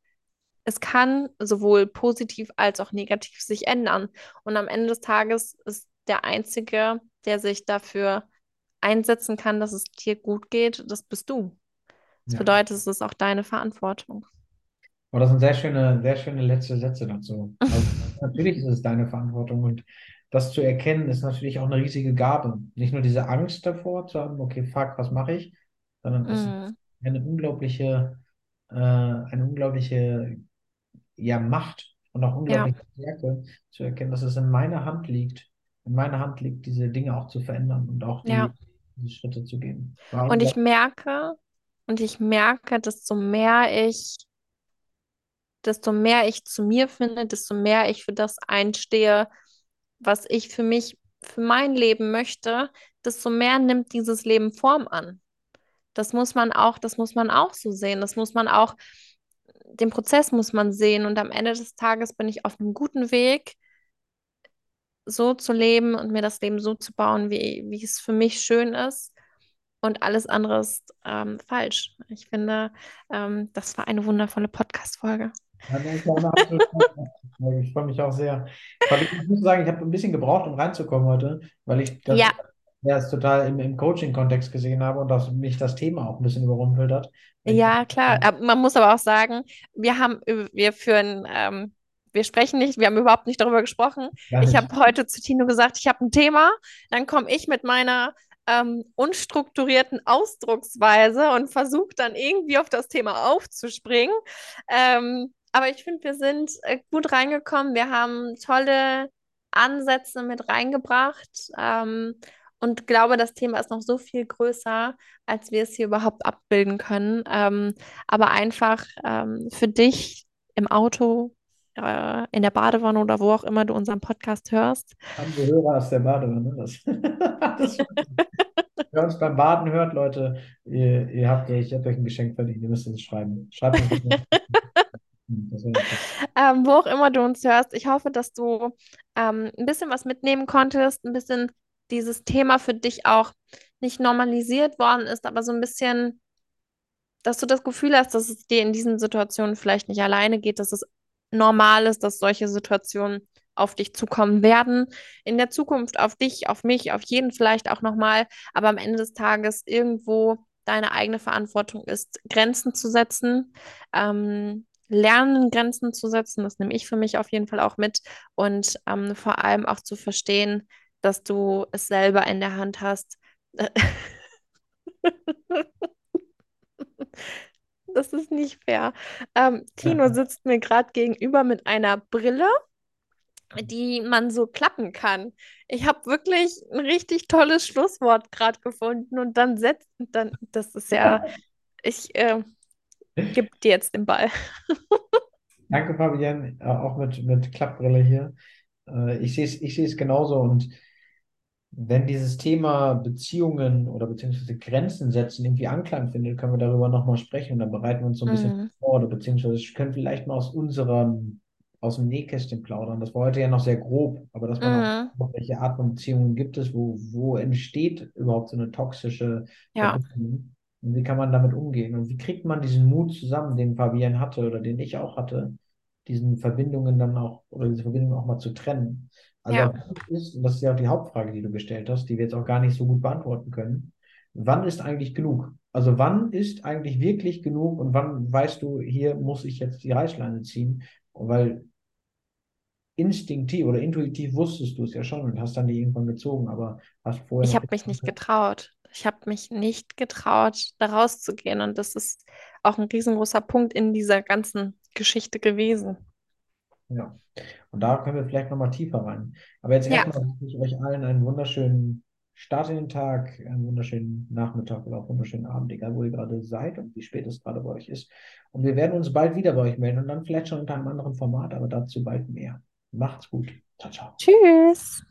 Es kann sowohl positiv als auch negativ sich ändern. Und am Ende des Tages ist der Einzige, der sich dafür einsetzen kann, dass es dir gut geht, das bist du. Das Ja. bedeutet, es ist auch deine Verantwortung. Aber das sind sehr schöne, sehr schöne letzte Sätze dazu. (laughs) Also natürlich ist es deine Verantwortung und das zu erkennen ist natürlich auch eine riesige Gabe. Nicht nur diese Angst davor zu haben, okay, fuck, was mache ich, sondern es ist Mm, eine unglaubliche, äh, eine unglaubliche, ja, Macht und auch ja, unglaubliche Stärke zu erkennen, dass es in meiner Hand liegt, in meiner Hand liegt, diese Dinge auch zu verändern und auch ja. die, die Schritte zu gehen. War Und ich merke, und ich merke, desto mehr ich, desto mehr ich zu mir finde, desto mehr ich für das einstehe, was ich für mich, für mein Leben möchte, desto mehr nimmt dieses Leben Form an. Das muss man auch, das muss man auch so sehen. Das muss man auch, den Prozess muss man sehen. Und am Ende des Tages bin ich auf einem guten Weg, so zu leben und mir das Leben so zu bauen, wie, wie es für mich schön ist. Und alles andere ist ähm, falsch. Ich finde, ähm, das war eine wundervolle Podcast-Folge. Ich freue mich auch sehr. Ich muss sagen, ich habe ein bisschen gebraucht, um reinzukommen heute, weil ich das Ja, erst total im, im Coaching-Kontext gesehen habe und dass mich das Thema auch ein bisschen überrumpelt hat. Ja, klar. Man muss aber auch sagen, wir haben, wir führen, ähm, wir sprechen nicht, wir haben überhaupt nicht darüber gesprochen. Ich habe heute zu Tino gesagt, ich habe ein Thema, dann komme ich mit meiner ähm, unstrukturierten Ausdrucksweise und versuche dann irgendwie auf das Thema aufzuspringen. Ähm, aber ich finde, wir sind äh, gut reingekommen. Wir haben tolle Ansätze mit reingebracht. Ähm, und glaube, das Thema ist noch so viel größer, als wir es hier überhaupt abbilden können. Ähm, aber einfach ähm, für dich im Auto, äh, in der Badewanne oder wo auch immer du unseren Podcast hörst. Haben wir Hörer aus der Badewanne? (laughs) Das, das, wer uns beim Baden hört, Leute, ihr, ihr habt euch, ihr habt euch ein Geschenk verdient. Ihr müsst es schreiben. Schreibt uns (laughs) bitte. Das wäre cool. Ähm, wo auch immer du uns hörst. Ich hoffe, dass du ähm, ein bisschen was mitnehmen konntest, ein bisschen dieses Thema für dich auch nicht normalisiert worden ist, aber so ein bisschen dass du das Gefühl hast, dass es dir in diesen Situationen vielleicht nicht alleine geht, dass es normal ist, dass solche Situationen auf dich zukommen werden. In der Zukunft auf dich, auf mich, auf jeden vielleicht auch nochmal, aber am Ende des Tages irgendwo deine eigene Verantwortung ist, Grenzen zu setzen, ähm, lernen, Grenzen zu setzen. Das nehme ich für mich auf jeden Fall auch mit und ähm, vor allem auch zu verstehen, dass du es selber in der Hand hast. (laughs) Das ist nicht fair. Ähm, Tino sitzt mir gerade gegenüber mit einer Brille, die man so klappen kann. Ich habe wirklich ein richtig tolles Schlusswort gerade gefunden und dann setzt, dann, das ist ja, (laughs) ich äh, gebe dir jetzt den Ball. (laughs) Danke, Fabienne, äh, auch mit, mit Klappbrille hier. Äh, ich sehe es, ich sehe es genauso und wenn dieses Thema Beziehungen oder beziehungsweise Grenzen setzen irgendwie Anklang findet, können wir darüber nochmal sprechen und dann bereiten wir uns so ein bisschen Mhm. vor oder beziehungsweise können vielleicht mal aus unserem, aus dem Nähkästchen plaudern. Das war heute ja noch sehr grob, aber dass man auch, Mhm. welche Art von Beziehungen gibt es, wo, wo entsteht überhaupt so eine toxische Ja, und wie kann man damit umgehen und wie kriegt man diesen Mut zusammen, den Fabian hatte oder den ich auch hatte, diesen Verbindungen dann auch oder diese Verbindungen auch mal zu trennen. Also ja. ist, und das ist ja auch die Hauptfrage, die du gestellt hast, die wir jetzt auch gar nicht so gut beantworten können. Wann ist eigentlich genug? Also wann ist eigentlich wirklich genug und wann weißt du, hier muss ich jetzt die Reißleine ziehen? Weil instinktiv oder intuitiv wusstest du es ja schon und hast dann die irgendwann gezogen, aber hast vorher Ich habe mich nicht getraut. Ich habe mich nicht getraut, da rauszugehen. Und das ist auch ein riesengroßer Punkt in dieser ganzen Geschichte gewesen. ja. Und da können wir vielleicht nochmal tiefer rein. Aber jetzt Ja, erstmal wünsche ich euch allen einen wunderschönen Start in den Tag, einen wunderschönen Nachmittag oder auch wunderschönen Abend, egal wo ihr gerade seid und wie spät es gerade bei euch ist. Und wir werden uns bald wieder bei euch melden und dann vielleicht schon unter einem anderen Format, aber dazu bald mehr. Macht's gut. Ciao, ciao. tschüss.